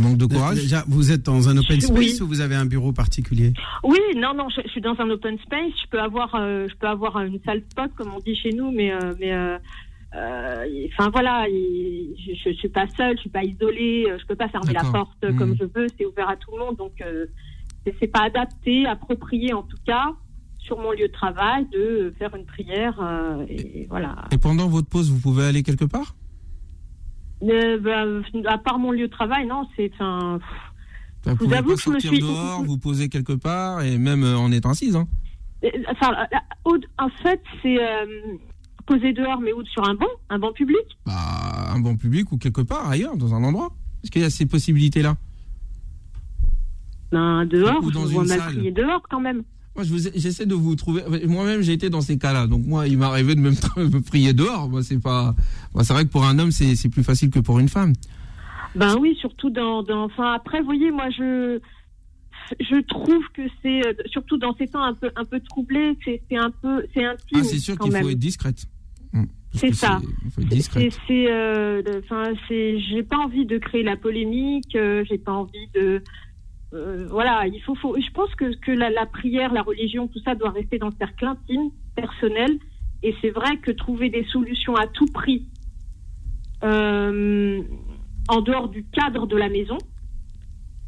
Manque de courage Déjà, vous êtes dans un open Oui. space ou vous avez un bureau particulier Oui, non, non, je, je suis dans un open space. Je peux avoir, euh, je peux avoir une salle spot, comme on dit chez nous, mais, euh, mais, euh, euh, enfin voilà, il- je, je suis pas seule, je suis pas isolée, je peux pas fermer la porte comme je veux, c'est ouvert à tout le monde, donc euh, c'est- pas adapté, approprié en tout cas sur mon lieu de travail de faire une prière euh, et voilà. Et pendant votre pause, vous pouvez aller quelque part? Euh, bah, à part mon lieu de travail, non, c'est un. Vous vous pouvez pas je sortir suis- dehors, vous poser quelque part, et même euh, en étant assise. Hein. Enfin, en fait, c'est euh, posé dehors, mais où sur un banc, un banc public. Bah, un banc public ou quelque part ailleurs, dans un endroit. Est-ce qu'il y a ces possibilités-là? Ben, dehors, Ou je dans vois une mal salle. dehors quand même. Moi, je j'essaie de vous trouver. Moi-même, j'ai été dans ces cas-là. Donc, moi, il m'est arrivé de même me prier dehors. Moi, c'est pas. C'est vrai que pour un homme, c'est plus facile que pour une femme. Ben oui, surtout dans, dans. Enfin, après, vous voyez, moi, je. Je trouve que c'est euh, surtout dans ces temps un peu un peu troublés, c'est un peu c'est intime Ah, c'est sûr qu'il même. faut être discrète. C'est ça. Il faut être C'est c'est euh, enfin c'est j'ai pas envie de créer la polémique, euh, j'ai pas envie de euh, voilà, il faut, faut je pense que que la, la prière, la religion, tout ça doit rester dans le cercle intime, personnel et c'est vrai que trouver des solutions à tout prix euh, en dehors du cadre de la maison,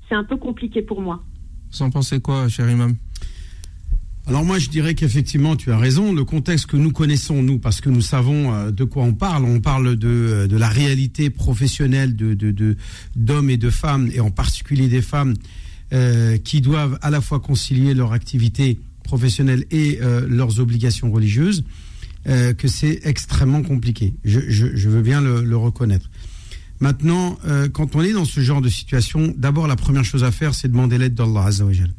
c'est un peu compliqué pour moi. Vous en pensez quoi, cher imam? Alors moi, je dirais qu'effectivement, tu as raison. Le contexte que nous connaissons, nous, parce que nous savons euh, de quoi on parle, on parle de, de la réalité professionnelle de, de, de- d'hommes et de femmes, et en particulier des femmes, euh, qui doivent à la fois concilier leur activité professionnelle et euh, leurs obligations religieuses, euh, que c'est extrêmement compliqué. Je, je, je veux bien le, le reconnaître. Maintenant, quand on est dans ce genre de situation, d'abord la première chose à faire, c'est demander l'aide d'Allah Azza wa Jal.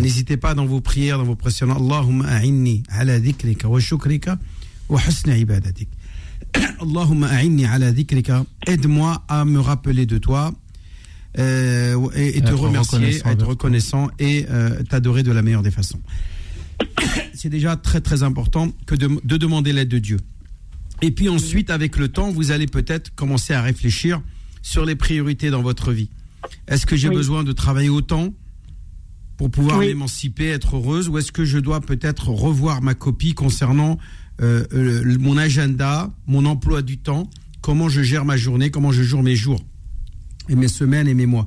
N'hésitez pas dans vos prières, dans vos pressions. Allahumma a'inni ala dhikrika wa shukrika wa husni ibadatik. *clears throat* Allahumma a'inni ala dhikrika. Aide-moi à me rappeler de toi euh, et, et te Être remercier, être reconnaissant et euh, t'adorer de la meilleure des façons. *coughs* C'est déjà très très important que de, de demander l'aide de Dieu. Et puis ensuite, avec le temps, vous allez peut-être commencer à réfléchir sur les priorités dans votre vie. Est-ce que j'ai Oui. besoin de travailler autant pour pouvoir Oui. m'émanciper, être heureuse, ou est-ce que je dois peut-être revoir ma copie concernant euh, euh, le- mon agenda, mon emploi du temps, comment je gère ma journée, comment je gère mes jours, et mes semaines et mes mois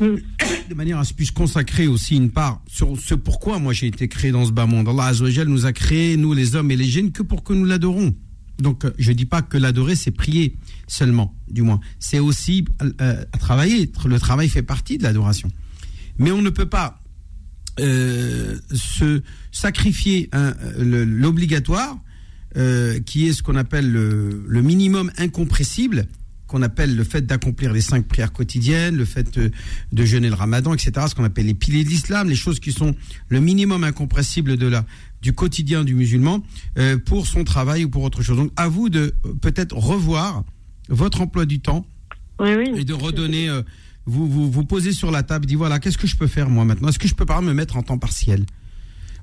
Mm. *coughs* de manière à ce que je puisse consacrer aussi une part sur ce pourquoi moi j'ai été créé dans ce bas monde. Allah Azza wa Jal nous a créés, nous les hommes et les djinns, que pour que nous l'adorons. Donc euh, je dis pas que l'adorer c'est prier seulement, du moins. C'est aussi euh, travailler. Le travail fait partie de l'adoration. Mais on ne peut pas euh, se sacrifier l'obligatoire, euh, qui est ce qu'on appelle le, le minimum incompressible, qu'on appelle le fait d'accomplir les cinq prières quotidiennes, le fait euh, de jeûner le ramadan, etc., ce qu'on appelle les piliers de l'islam, les choses qui sont le minimum incompressible de la, du quotidien du musulman, euh, pour son travail ou pour autre chose. Donc à vous de euh, peut-être revoir votre emploi du temps, Oui, oui. et de redonner, euh, vous, vous vous posez sur la table, dit voilà, qu'est-ce que je peux faire moi maintenant? Est-ce que je peux pas me mettre en temps partiel?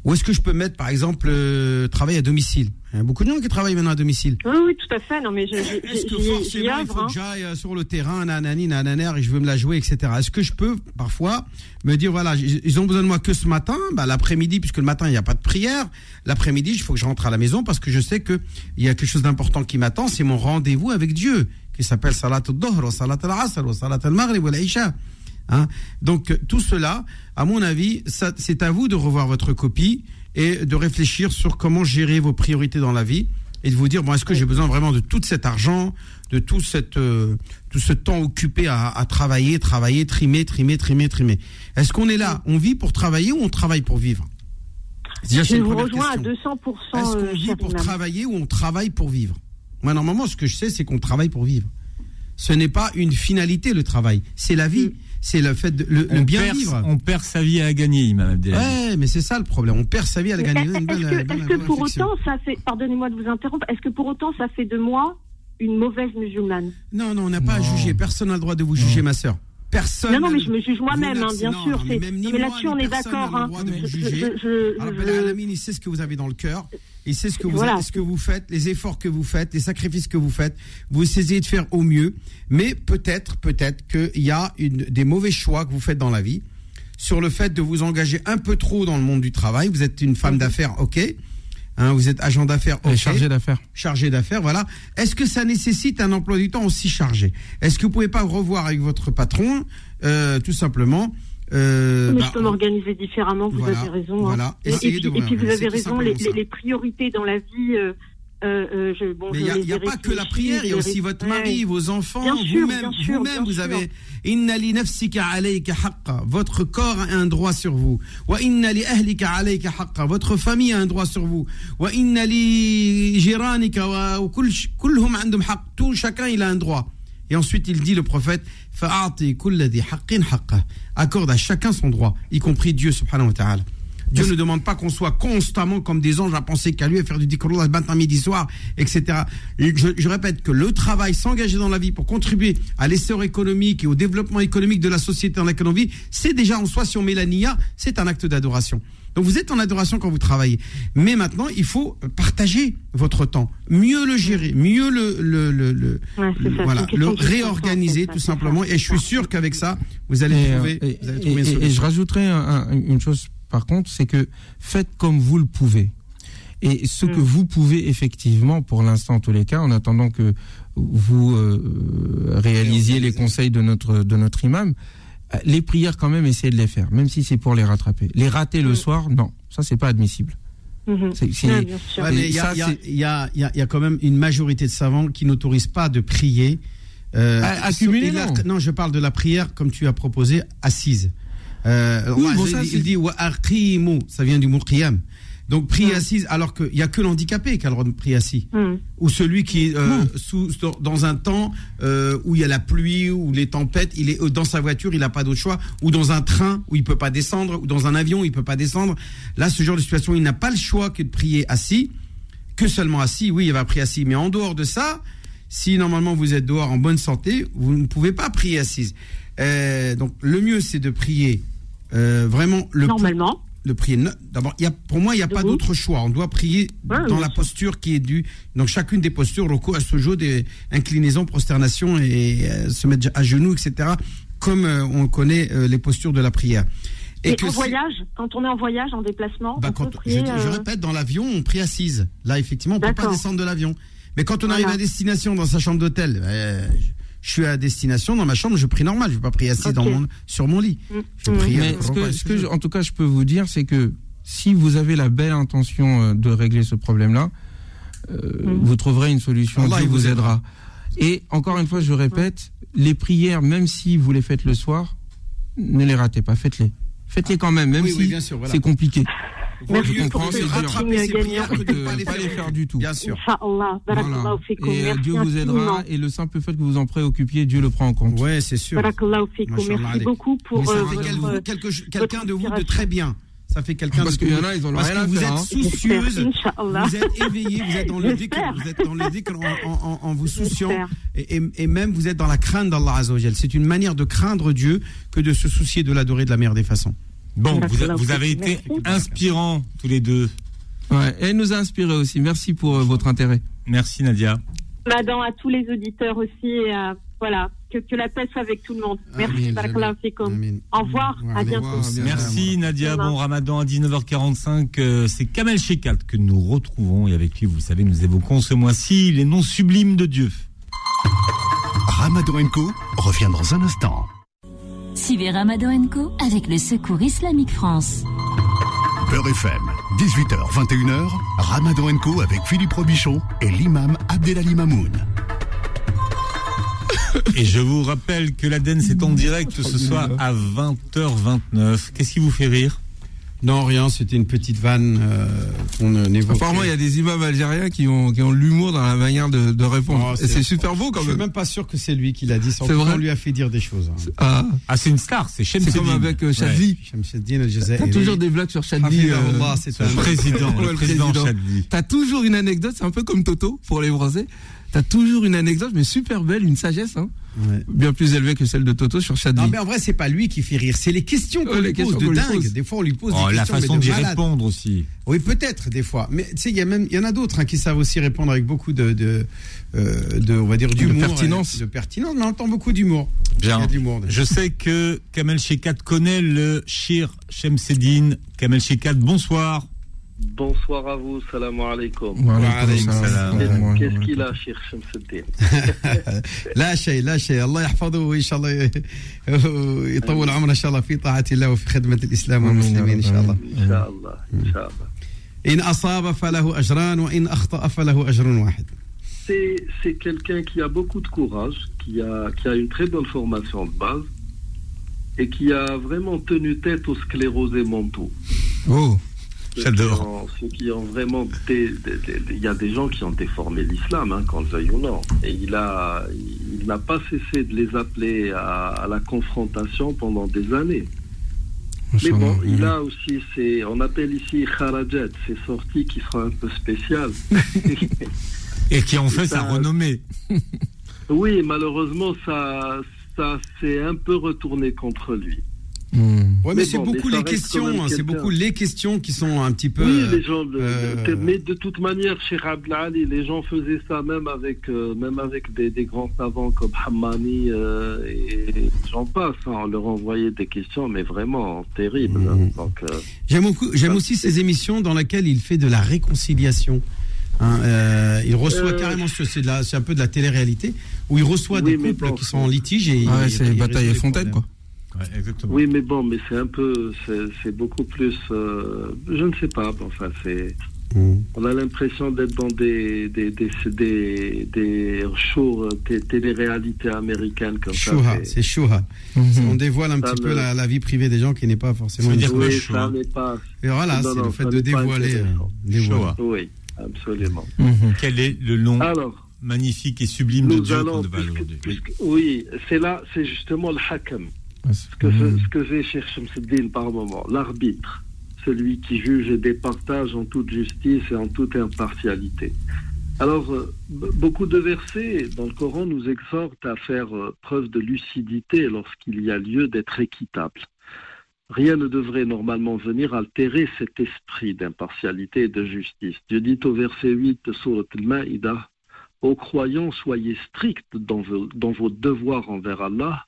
Ou est-ce que je peux mettre, par exemple, euh, travail à domicile? Il y a beaucoup de gens qui travaillent maintenant à domicile. Oui, oui, tout à fait. Non, mais Est-ce que forcément il faut hein. que j'aille euh, sur le terrain, nanani, nananer, et je veux me la jouer, etc. Est-ce que je peux parfois me dire voilà, ils ont besoin de moi que ce matin, bah, l'après-midi, puisque le matin il n'y a pas de prière, l'après-midi il faut que je rentre à la maison parce que je sais que il y a quelque chose d'important qui m'attend, c'est mon rendez-vous avec Dieu, qui s'appelle Salat al-Dohr, Salat al-Asr, Salat al-Maghrib, ou l'Aïcha. Hein Donc euh, tout cela, à mon avis, c'est à vous de revoir votre copie et de réfléchir sur comment gérer vos priorités dans la vie et de vous dire bon est-ce que j'ai besoin vraiment de tout cet argent, de tout cette euh, tout ce temps occupé à, à travailler, travailler, trimer, trimer, trimer, trimer? Est-ce qu'on est là, on vit pour travailler ou on travaille pour vivre? Déjà, Je vous rejoins à question. 200%. Est-ce euh, qu'on vit cher pour travailler ou on travaille pour vivre? Moi, normalement, ce que je sais, c'est qu'on travaille pour vivre. Ce n'est pas une finalité, le travail. C'est la vie. C'est le fait de le, bien perd, vivre. on perd sa vie à gagner, Imam Abdelhamid. Ouais, mais c'est ça le problème. On perd sa vie à la gagner. Est-ce que, belle que pour réflexion. autant ça fait, pardonnez-moi de vous interrompre, est-ce que pour autant ça fait de moi une mauvaise musulmane? Non, non, on n'a pas à juger. Personne n'a le droit de vous juger, ma sœur. Personne. Non, non, mais je me juge moi-même, hein, bien non, sûr. mais là-dessus on est d'accord. Hein. droit de vous Je- juger. je- je- Alors, je- ben, Alamine, il sait ce que vous Voilà. ce que faites, les efforts que vous faites, les sacrifices que vous faites. Vous essayez de faire au mieux. Mais peut-être, peut-être qu'il y a une, des mauvais choix que vous faites dans la vie sur le fait de vous engager un peu trop dans le monde du travail. Vous êtes une femme d'affaires, ok. Hein, vous êtes agent d'affaires, Elle ok est chargée d'affaires. chargé d'affaires, voilà. Est-ce que ça nécessite un emploi du temps aussi chargé? Est-ce que vous pouvez pas revoir avec votre patron, euh, tout simplement euh, mais bah, je peux m'organiser différemment, vous voilà, avez raison. Hein. Voilà. Hein. Et, puis, de, et, puis, vous avez raison, les, les, les, priorités dans la vie. Euh, euh, euh je, bon, mais il n'y a, a pas que la prière, il y a aussi votre mari, ouais. vos enfants, vous-même, vous-même, vous avez inna li nafsika alayka haqqa, votre corps a un droit sur vous. Wa inna li ahlika alayka haqqa, votre famille a un droit sur vous. Wa inna li jiranika wa kulluhum andum haqq, tout chacun il a un droit. Et ensuite il dit le prophète fa'ati kulli dhi haqqin haqqa. accorde à chacun son droit, y compris Dieu subhanahu wa ta'ala. Dieu ne demande pas qu'on soit constamment comme des anges à penser qu'à lui à faire du dhikrullah matin, midi, soir, etc. Et Je, je répète que le travail, s'engager dans la vie pour contribuer à l'essor économique et au développement économique de la société dans laquelle on vit, c'est déjà en soi, si on met la niya, c'est un acte d'adoration. Donc vous êtes en adoration quand vous travaillez. Mais maintenant, il faut partager votre temps, mieux le gérer, mieux le, le, le, le- Ouais, ça, voilà, une le réorganiser tout simplement. Et je suis sûr qu'avec ça, vous allez Et, trouver, euh, et- vous allez et- trouver une et- et solution. je un- un- une chose par contre, c'est que faites comme vous le pouvez. Et ce que Mm. vous pouvez effectivement, pour l'instant en tous les cas, en attendant que vous euh, réalisiez les conseils de notre de notre imam, euh, les prières quand même, essayez de les faire, même si c'est pour les rattraper. Les rater le Mm. soir, non, ça c'est pas admissible. Mais il y, a- quand même une majorité de savants qui n'autorisent pas de prier. euh, À- accumuler, et la- non. non, je parle de la prière comme tu as proposé, assise. Euh, Oui, Allah, bon, il, ça, il c'est- dit wa ça vient du mot qiyam. Donc prier Mm. assise, alors qu'il n'y a que l'handicapé qui a le droit de prier assis. Mhm. Ou celui qui est euh, sous, dans un temps euh, où il y a la pluie, ou les tempêtes, il est dans sa voiture, il n'a pas d'autre choix, ou dans un train où il peut pas descendre, ou dans un avion, il peut pas descendre. Là, ce genre de situation, il n'a pas le choix que de prier assis, que seulement assis. Oui, il va prier assis, mais en dehors de ça, si normalement vous êtes dehors en bonne santé, vous ne pouvez pas prier assise. Euh, donc le mieux, c'est de prier euh, vraiment le Normalement. le prier. no- D'abord, il y a, pour moi, il n'y a pas d'autre choix. On doit prier dans la posture qui est due. Donc, chacune des postures, recours à ce jeu des inclinaisons, prosternation et euh, se mettre à genoux, etc. Comme euh, on connaît les postures de la prière. Et, que en voyage, quand on est en voyage, en déplacement, bah, on quand, peut prier. je répète, dans l'avion, on prie assise. Là, effectivement, on peut pas descendre de l'avion. Mais quand on Voilà. arrive à destination dans sa chambre d'hôtel, je suis à destination dans ma chambre, je prie normal. Je vais pas prier assis dans mon, sur mon lit. Mm. Je prie. Mais ce que, ce je- en tout cas, je peux vous dire, c'est que si vous avez la belle intention euh, de régler ce problème-là, euh, Mm. vous trouverez une solution. Il vous vous aidera. Et encore une fois, je répète, les prières, même si vous les faites le soir, ne les ratez pas. Faites-les. Faites-les quand même, même Oui, si oui, voilà. c'est compliqué. Merci je comprends, ce c'est dur. rattraper ses gagnant. prières que de Euh, pas les pas les faire. du tout. Bien sûr. Voilà. Et euh, Dieu vous aidera. Et le simple fait que vous en préoccupiez, Dieu le prend en compte. Ouais, c'est sûr. Merci beaucoup pour Mais ça euh, fait quelqu'un de vous de très bien. Ça fait quelqu'un Parce de qu'il y en a, ils ont Parce rien que vous êtes hein. soucieuse, vous êtes éveillée, vous êtes dans le dhikr, vous êtes dans le dhikr en, en- en- en vous souciant et- et même vous êtes dans la crainte d'Allah Azzawajal. C'est une manière de craindre Dieu que de se soucier de l'adorer de la meilleure des façons. Bon, vous, avez été Merci. inspirants tous les deux. Ouais. Et elle nous a inspiré aussi. Merci pour euh, votre intérêt. Merci Nadia. Madame, à tous les auditeurs aussi. et, euh, voilà. Que, que la paix soit avec tout le monde. Merci. Amin. Amin. Au revoir. Wa À bientôt. Bien. Merci Nadia, bon ramadan à 19h45. euh, C'est Kamel Shekat que nous retrouvons et avec lui, vous le savez, nous évoquons ce mois-ci les noms sublimes de Dieu. Ramadan Co revient dans un instant. Suivez Ramadan Co avec le Secours Islamique France. Beurre FM, 18h, 21h, Ramadan Co avec Philippe Robichon et l'imam Abdelali Mamoun. *laughs* Et je vous rappelle que l'Aden c'est en direct ce soir à 20h29. Qu'est-ce qui vous fait rire? Non, rien, c'était une petite vanne euh, qu'on n'évoque. Apparemment, il y a des imams algériens qui ont, qui ont l'humour dans la manière de, de répondre. Oh, Et c'est super beau Je quand suis même. même pas sûr que c'est lui qui l'a dit. C'est C'est vrai On lui a fait dire des choses. hein. Ah, Ah, c'est une star, c'est Shem c'est comme avec euh, Chadli. Al-Jazairi. T'as toujours des blagues sur Chadli. euh, c'est *laughs* Le président, Ouais, le président. Chadli. T'as toujours une anecdote, c'est un peu comme Toto pour les Français. T'as toujours une anecdote, mais super belle, une sagesse, hein, Ouais. bien plus élevée que celle de Toto sur Chadli. Non, mais en vrai, c'est pas lui qui fait rire. C'est les questions qu'on lui les pose de dingue. pose. Des fois, on lui pose Oh, des la questions. mais façon de d'y répondre aussi. Oui, peut-être, des fois. Mais tu sais, il y, a même- il y en a d'autres hein, qui savent aussi répondre avec beaucoup de, de, euh, de on va dire, d'humour. pertinence. euh, De pertinence, mais on entend beaucoup d'humour. Il y Bien. a de l'humour. Je sais que Kamel Shekat connaît le Shir Shemseddin. Kamel Shekat, bonsoir. Bonsoir à vous, salam alaikum. Voilà, Wa alaykum comme ça. salam. Ouais, ouais, Qu'est-ce ouais. qu'il a, Cheikh Shamsuddin *laughs* لا شيء لا شيء الله يحفظه وان شاء الله *laughs* يطول عمره ان شاء الله في طاعه الله وفي خدمه الاسلام آمين يا والمسلمين ان رب. شاء الله Inch'Allah, Inch'Allah. ان اصاب فله اجران وان اخطا فله اجر واحد C'est, c'est quelqu'un qui a beaucoup de courage, qui a, qui a une très bonne formation de base et qui a vraiment tenu tête aux sclérosés mentaux. Oh, ceux J'adore. qui ont- Ceux qui ont vraiment. Il y a des gens qui ont déformé l'islam, hein, qu'on le ou non. Et il, a, il n'a pas cessé de les appeler à, à la confrontation pendant des années. Mais bon, il a aussi ces. On appelle ici Kharajat, ces sorties qui sont un peu spéciales. *laughs* Et qui ont fait Ça- sa renommée. oui, malheureusement, ça, ça s'est un peu retourné contre lui. Hmm. Ouais, mais, Mais c'est bon, beaucoup les questions, hein, c'est beaucoup les questions qui sont un petit peu. Oui, les gens. le- euh, Mais de toute manière, chez Abdelali, les gens faisaient ça même avec, euh, même avec des, des grands savants comme Hammani euh, et j'en passe. hein. On leur envoyait des questions, mais vraiment terribles. hein. Donc, euh, J'aime beaucoup, j'aime aussi ces émissions dans lesquelles il fait de la réconciliation. Hein, euh, il reçoit Euh, carrément, c'est un peu de la télé-réalité, où il reçoit Oui, des couples bon, qui sont en litige et Ah ouais, c'est il Bataille les Fontaine, problèmes. Exactement. Oui, mais bon, mais c'est un peu, c'est beaucoup plus, euh, je ne sais pas, enfin, c'est, Mhm. on a l'impression d'être dans des, des, des, des, des shows, euh, té- télé-réalités américaines comme ça. c'est chouha. Mhm. On dévoile un Ça petit me- peu la, la vie privée des gens qui n'est pas forcément. Une Oui, ça n'est pas, Et voilà, c'est le fait de dévoiler. euh, dévoiler. Oui, absolument. Mhm. Quel est le nom Alors, magnifique et sublime de Dieu qu'on va aujourd'hui oui, c'est là, c'est justement le hakam. Ce que, Mhm. ce que j'ai Shamsuddin par moment, l'arbitre, celui qui juge et départage en toute justice et en toute impartialité. Alors, euh, beaucoup de versets dans le Coran nous exhortent à faire euh, preuve de lucidité lorsqu'il y a lieu d'être équitable. Rien ne devrait normalement venir altérer cet esprit d'impartialité et de justice. Dieu dit au verset 8 de Surat al-Ma'idah, Ô croyants, soyez stricts dans vos, dans vos devoirs envers Allah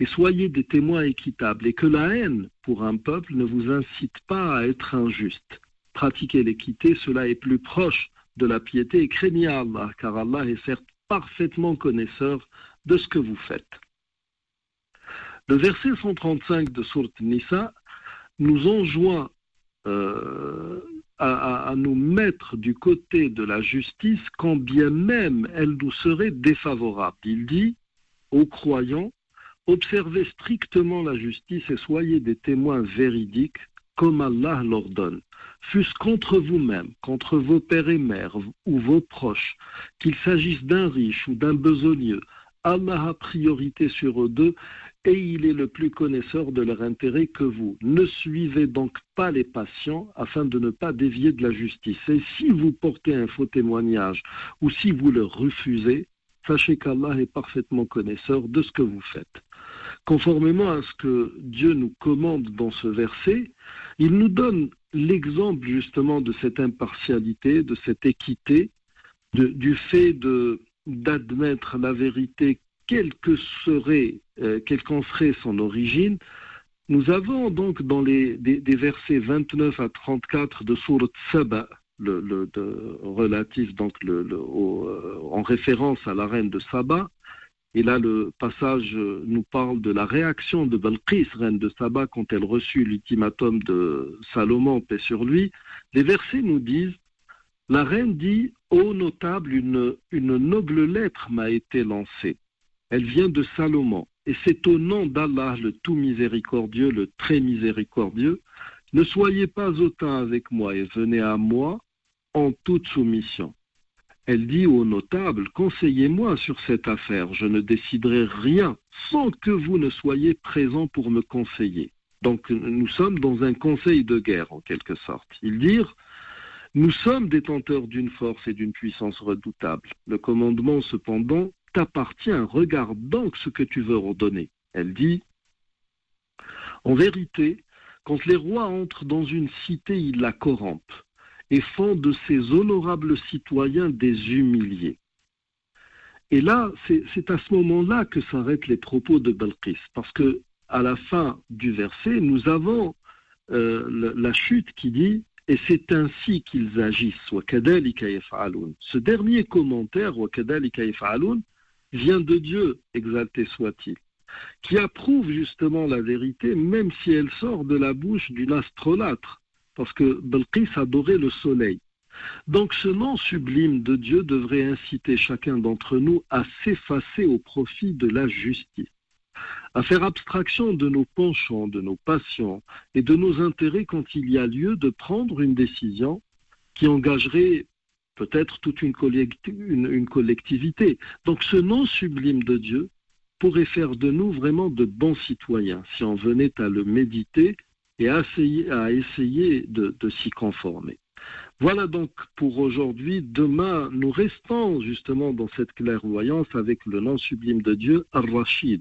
et soyez des témoins équitables, et que la haine pour un peuple ne vous incite pas à être injuste. Pratiquer l'équité, cela est plus proche de la piété, et craignez Allah, car Allah est certes parfaitement connaisseur de ce que vous faites. Le verset 135 de Sourate Nisa nous enjoint euh, à nous mettre du côté de la justice quand bien même elle nous serait défavorable. Il dit aux croyants, observez strictement la justice et soyez des témoins véridiques comme Allah l'ordonne, fût-ce contre vous-même, contre vos pères et mères ou vos proches, qu'il s'agisse d'un riche ou d'un besogneux, Allah a priorité sur eux deux et il est le plus connaisseur de leur intérêt que vous. Ne suivez donc pas les patients afin de ne pas dévier de la justice. Et si vous portez un faux témoignage ou si vous le refusez, sachez qu'Allah est parfaitement connaisseur de ce que vous faites. Conformément à ce que Dieu nous commande dans ce verset, il nous donne l'exemple justement de cette impartialité, de cette équité, du fait d'admettre la vérité quelle que serait, euh, quelle qu'en serait son origine. Nous avons donc dans les des, versets 29 à 34 de Surat Saba, le, relatif donc le, euh, en référence à la reine de Saba, et là, le passage euh, nous parle de la réaction de Balqis, reine de Saba, quand elle reçut l'ultimatum de Salomon, paix sur lui. Les versets nous disent La reine dit Ô notable, une, une noble lettre m'a été lancée. Elle vient de Salomon. Et c'est au nom d'Allah, le tout miséricordieux, le très miséricordieux. Ne soyez pas autant avec moi et venez à moi en toute soumission. Elle dit aux notables, conseillez-moi sur cette affaire, je ne déciderai rien sans que vous ne soyez présents pour me conseiller. Donc nous sommes dans un conseil de guerre en quelque sorte. Ils dirent, nous sommes détenteurs d'une force et d'une puissance redoutables. Le commandement cependant t'appartient, regarde donc ce que tu veux ordonner. Elle dit, en vérité, quand les rois entrent dans une cité, ils la corrompent et font de ces honorables citoyens des humiliés. Et là, c'est à ce moment-là que s'arrêtent les propos de Balkis, parce que à la fin du verset, nous avons euh, la chute qui dit et c'est ainsi qu'ils agissent. Ce dernier commentaire, vient de Dieu, exalté soit-il, qui approuve justement la vérité, même si elle sort de la bouche d'une astrolâtre parce que Balkis adorait le soleil. Donc ce nom sublime de Dieu devrait inciter chacun d'entre nous à s'effacer au profit de la justice, à faire abstraction de nos penchants, de nos passions et de nos intérêts quand il y a lieu de prendre une décision qui engagerait peut-être toute une- une collectivité. Donc ce nom sublime de Dieu pourrait faire de nous vraiment de bons citoyens si on venait à le méditer et à essayer, à essayer de, de s'y conformer. Voilà donc pour aujourd'hui. Demain, nous restons justement dans cette clairvoyance avec le nom sublime de Dieu, Ar-Rashid,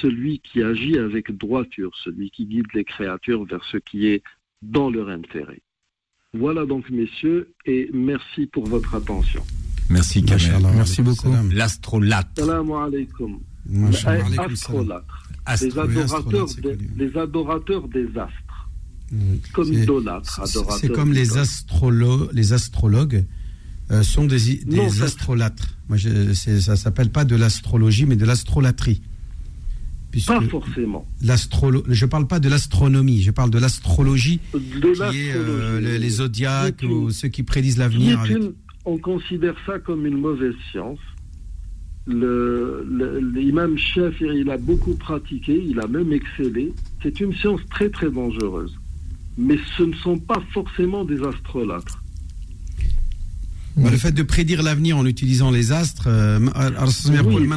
celui qui agit avec droiture, celui qui guide les créatures vers ce qui est dans leur intérêt. Voilà donc, messieurs, et merci pour votre attention. Merci Kamel. Merci beaucoup. salam. L'astrolate. Salam alaikum. Les adorateurs, des, les adorateurs des astres, Oui. comme C'est- idolâtres, c'est- comme les, astrolo les astrologues euh, sont des, des Non, ça- astrolâtres. Moi, je, ça s'appelle pas de l'astrologie, mais de l'astrolatrie. Pas forcément. je parle pas de l'astronomie, je parle de l'astrologie, qui est euh, les, les zodiaques une- ou ceux qui prédisent l'avenir. on considère ça comme une mauvaise science l'imam Shafi'i, il a beaucoup pratiqué, il a même excellé. C'est une science très très dangereuse. Mais ce ne sont pas forcément des astrolâtres. Le fait de prédire l'avenir en utilisant les astres, euh, oui,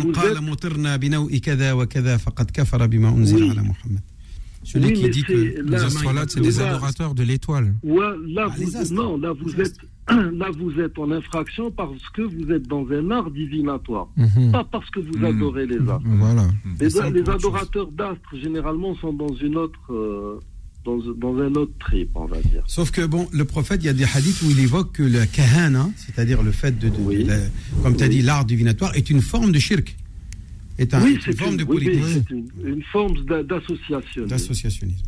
celui Oui, qui dit que là, Les astrolates, c'est des adorateurs de l'étoile. Ouais, là, Ah, vous, non, là vous êtes, *clears throat* là vous êtes en infraction parce que vous êtes dans un art divinatoire, Mhm. pas parce que vous Mhm. adorez les astres. Voilà. Les, adorateurs d'astres généralement sont dans une autre, euh, dans, dans un autre trip, on va dire. Sauf que bon, le prophète, il y a des hadiths où il évoque que le kahana, c'est-à-dire le fait de, de- Oui. de la- comme tu as Oui. dit, l'art divinatoire, est une forme de shirk, est, un- oui, est une c'est forme une, de oui, oui, polythéisme, c'est une, une forme d'a- d'association. d'associationnisme.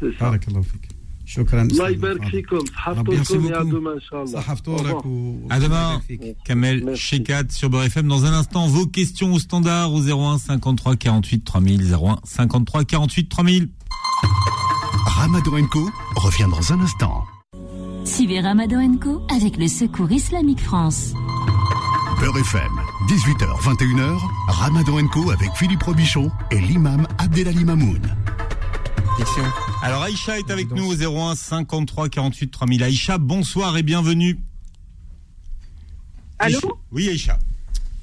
C'est ça. Barakallahu fik. Shukran. Allah يبارك فيكم Merci صحفتكم et à beaucoup. demain Inch'Allah. Au revoir. صحفتورك و- À demain. فيك. Kamel Merci. Shekat sur Beurre FM. Dans un instant, vos questions au standard au 01 53 48 3000. 01 53 48 3000. Ramadan Co revient dans un instant. Suivez Ramadan Co avec le Secours Islamique France. Beurre FM, 18h, 21h, Ramadan Co avec Philippe Robichon et l'imam Abdelali Mamoun. Question. Alors Aïcha est avec nous au 01 53 48 3000. Aïcha, bonsoir et bienvenue. Allô Aïcha- Oui Aïcha.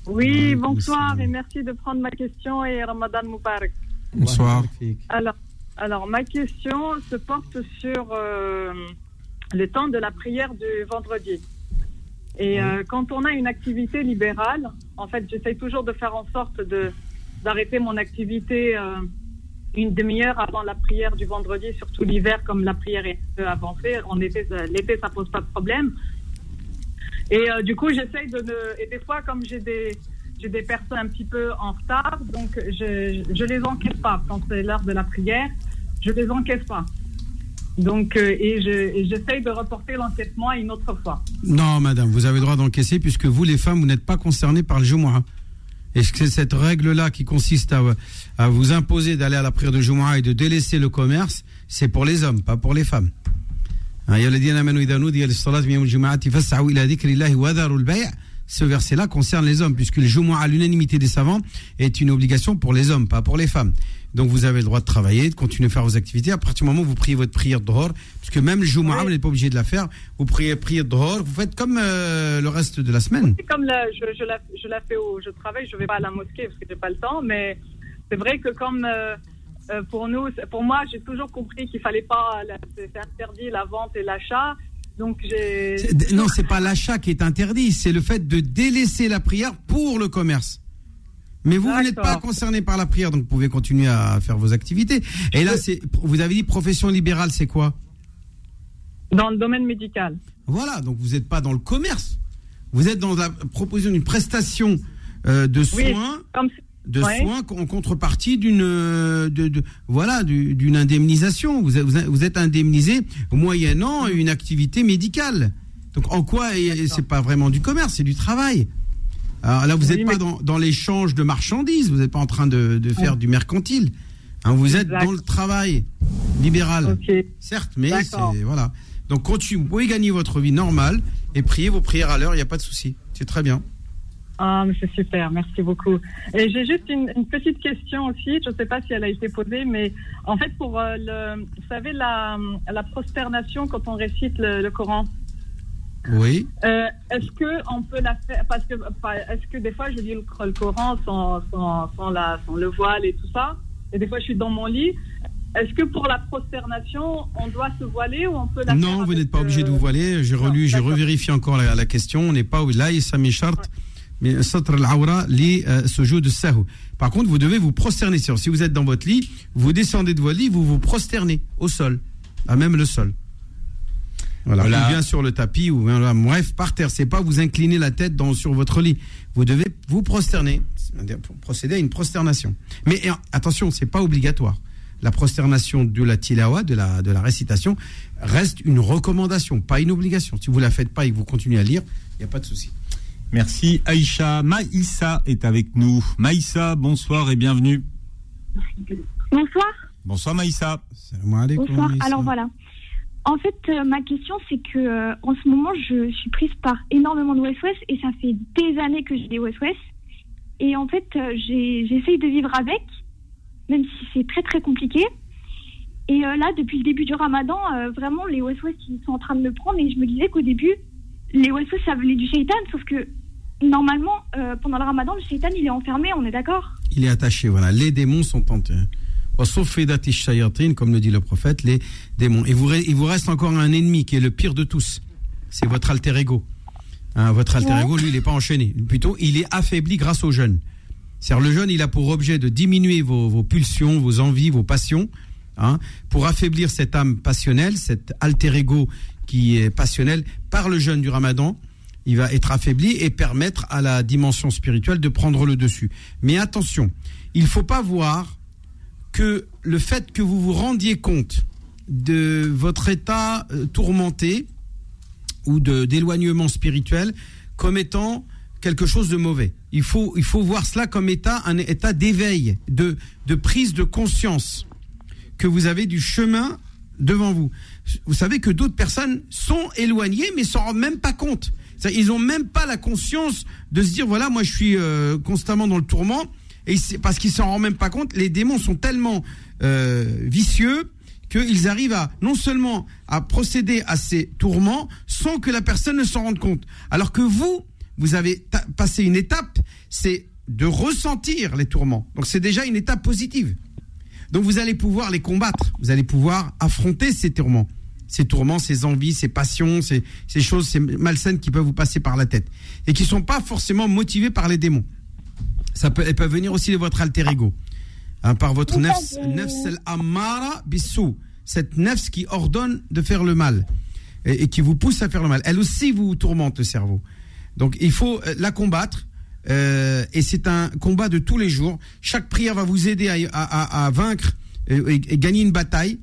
Oui, bonsoir et merci de prendre ma question et Ramadan Moubarak. Bonsoir. Alors, alors ma question se porte sur euh, le temps de la prière du vendredi. Et euh, quand on a une activité libérale, en fait, j'essaye toujours de faire en sorte de d'arrêter mon activité euh, une demi-heure avant la prière du vendredi, surtout l'hiver, comme la prière est un peu avancée. En été, ça- l'été, ça pose pas de problème. Et euh, du coup, j'essaye de ne. Et des fois, comme j'ai des, j'ai des personnes un petit peu en retard, donc je, je les encaisse pas. Quand c'est l'heure de la prière, je les encaisse pas. Donc, euh, et je- et j'essaye de reporter l'encaissement à une autre fois. Non, madame, vous avez le droit d'encaisser puisque vous, les femmes, vous n'êtes pas concernées par le Jumu'ah. Et c'est cette règle-là qui consiste à, vous imposer d'aller à la prière de Jumu'ah et de délaisser le commerce, c'est pour les hommes, pas pour les femmes. Hein. Ce verset-là concerne les hommes, puisque le Jumu'ah, à l'unanimité des savants, est une obligation pour les hommes, pas pour les femmes. Donc vous avez le droit de travailler, de continuer à faire vos activités. À partir du moment où vous priez votre prière d'hor, puisque même le Jumu'ah, Oui. vous n'êtes pas obligé de la faire, vous priez prière d'hor, vous faites comme euh, le reste de la semaine. C'est comme la, je, je, la, je la fais au je travaille, je vais pas à la mosquée parce que j'ai pas le temps, mais c'est vrai que comme euh, euh, pour nous, pour moi, j'ai toujours compris qu'il fallait pas, c'est interdit la vente et l'achat. Donc j'ai. Non, c'est pas l'achat qui est interdit, c'est le fait de délaisser la prière pour le commerce. Mais vous, vous n'êtes pas concerné par la prière, donc vous pouvez continuer à faire vos activités. Et là, c'est, vous avez dit profession libérale, c'est quoi? Dans le domaine médical. Voilà, donc vous n'êtes pas dans le commerce. Vous êtes dans la proposition d'une prestation euh, de Oui. soins, Comme de Ouais. soins en contrepartie d'une, euh, de, de- voilà, du- d'une indemnisation. Vous êtes, vous êtes- indemnisé moyennant une activité médicale. Donc en quoi c'est pas vraiment du commerce, c'est du travail. Alors là, vous Oui, n'êtes pas mais- dans, dans l'échange de marchandises, vous n'êtes pas en train de, de faire du mercantile. Hein, vous êtes dans le travail libéral. Certes, mais c'est voilà. Donc continue, vous pouvez gagner votre vie normale et prier vos prières à l'heure, il n'y a pas de souci. C'est très bien. Ah, mais c'est super, merci beaucoup. Et j'ai juste une, une petite question aussi, je ne sais pas si elle a été posée, mais en fait, pour euh, le, vous savez, la, la prosternation quand on récite le, le Coran, Oui. euh, est-ce que on peut la faire Parce que est-ce que des fois je lis le, le Coran sans, sans, sans, la, sans le voile et tout ça, et des fois je suis dans mon lit. Est-ce que pour la prosternation, on doit se voiler ou on peut la faire Non, vous n'êtes pas obligé de euh, vous voiler. J'ai relu, j'ai revérifié encore la, la question. On n'est pas là, ça m'écharte. Mais satr al-awra li euh, ce jeu de sahu. Par contre, vous devez vous prosterner. Si vous êtes dans votre lit, vous descendez de votre lit, vous vous prosternez au sol, à même le sol. Voilà. Voilà. Ou bien sur le tapis, ou bien là, bref, par terre. C'est pas vous incliner la tête dans, sur votre lit. Vous devez vous prosterner, pour procéder à une prosternation. Mais et, attention, c'est pas obligatoire. La prosternation de la tilawa, de la, de la récitation, reste une recommandation, pas une obligation. Si vous la faites pas et que vous continuez à lire, il n'y a pas de souci. Merci Aïcha. Maïssa est avec nous. Maïssa, bonsoir et bienvenue. Bonsoir. Bonsoir Maïssa. Bonsoir. Alors voilà. En fait, euh, ma question, c'est que euh, en ce moment, je suis prise par énormément de West-West et ça fait des années que j'ai des West-West. Et en fait, euh, j'essaye de vivre avec, même si c'est très très compliqué. Et là, depuis le début du ramadan, vraiment, les West-West, ils sont en train de me prendre. Et je me disais qu'au début, les West-West, ça venait du shaitan, sauf que normalement, pendant le ramadan, le shaitan, il est enfermé, on est d'accord? Il est attaché, voilà. Les démons sont tentés. Comme le dit le prophète, les démons. Et vous, il vous reste encore un ennemi qui est le pire de tous. C'est votre alter ego. Hein, votre alter ego, lui, il n'est pas enchaîné. Plutôt, il est affaibli grâce au jeûne. C'est-à-dire, le jeûne, il a pour objet de diminuer vos, vos pulsions, vos envies, vos passions, hein, pour affaiblir cette âme passionnelle, cet alter ego qui est passionnel. Par le jeûne du ramadan, il va être affaibli et permettre à la dimension spirituelle de prendre le dessus. Mais attention, il ne faut pas voir que le fait que vous vous rendiez compte de votre état euh, tourmenté ou d'éloignement spirituel comme étant quelque chose de mauvais. Il faut il faut voir cela comme état un état d'éveil, de de prise de conscience que vous avez du chemin devant vous. Vous savez que d'autres personnes sont éloignées mais s'en rendent même pas compte. Ils ont même pas la conscience de se dire voilà moi je suis euh, constamment dans le tourment et parce qu'ils s'en rendent même pas compte. Les démons sont tellement euh, vicieux qu'ils arrivent à non seulement à procéder à ces tourments sans que la personne ne s'en rende compte. Alors que vous, vous avez passé une étape, c'est de ressentir les tourments. Donc c'est déjà une étape positive. Donc vous allez pouvoir les combattre, vous allez pouvoir affronter ces tourments, ces tourments, ces envies, ces passions, ces, ces choses, ces malsaines qui peuvent vous passer par la tête et qui sont pas forcément motivées par les démons. Ça peut, elles peuvent venir aussi de votre alter ego, hein, par votre nefs, nefs al ammara bissou, cette nefs qui ordonne de faire le mal et, et qui vous pousse à faire le mal. Elle aussi vous tourmente le cerveau. Donc il faut euh, la combattre. euh, et c'est un combat de tous les jours. Chaque prière va vous aider à, à- à- à vaincre euh, et, et gagner une bataille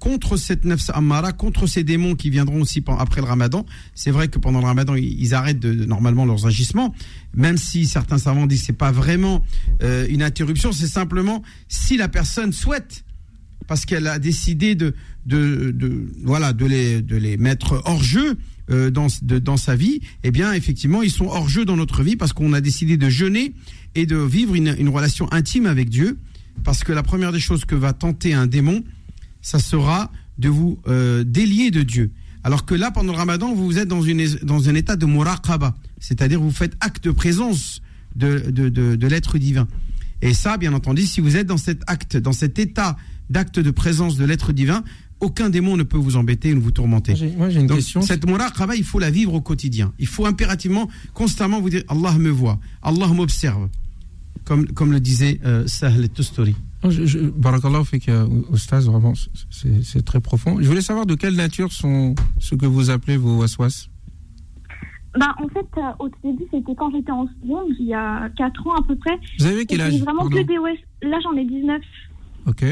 contre cette nefs ammara, contre ces démons qui viendront aussi après le ramadan. C'est vrai que pendant le ramadan, ils, ils arrêtent de- normalement leurs agissements, même si certains savants disent que c'est pas vraiment euh, une interruption, c'est simplement si la personne souhaite parce qu'elle a décidé de, de, de- voilà de les, de les mettre hors jeu euh, dans, de- dans sa vie, eh bien effectivement ils sont hors jeu dans notre vie parce qu'on a décidé de jeûner et de vivre une, une relation intime avec Dieu. Parce que la première des choses que va tenter un démon, ça sera de vous euh, délier de Dieu. Alors que là, pendant le ramadan, vous êtes dans, une, dans un état de muraqaba, c'est-à-dire vous faites acte de présence de, de, de, de l'être divin. Et ça, bien entendu, si vous êtes dans cet acte, dans cet état d'acte de présence de l'être divin, aucun démon ne peut vous embêter ou ne vous tourmenter. Moi, j'ai une Donc, question. Cette muraqaba, il faut la vivre au quotidien. Il faut impérativement, constamment vous dire Allah me voit, Allah m'observe. Comme, comme le disait euh, Sahl Tusturi. Je- je- Barakallah fait que Oustaz, vraiment, c'est très profond. Je voulais savoir de quelle nature sont ce que vous appelez vos waswas. Bah, en fait, euh, au début, c'était quand j'étais en seconde, il y a 4 ans à peu près. Vous avez quel âge vraiment Pardon que des West... Là, j'en ai 19. Ok.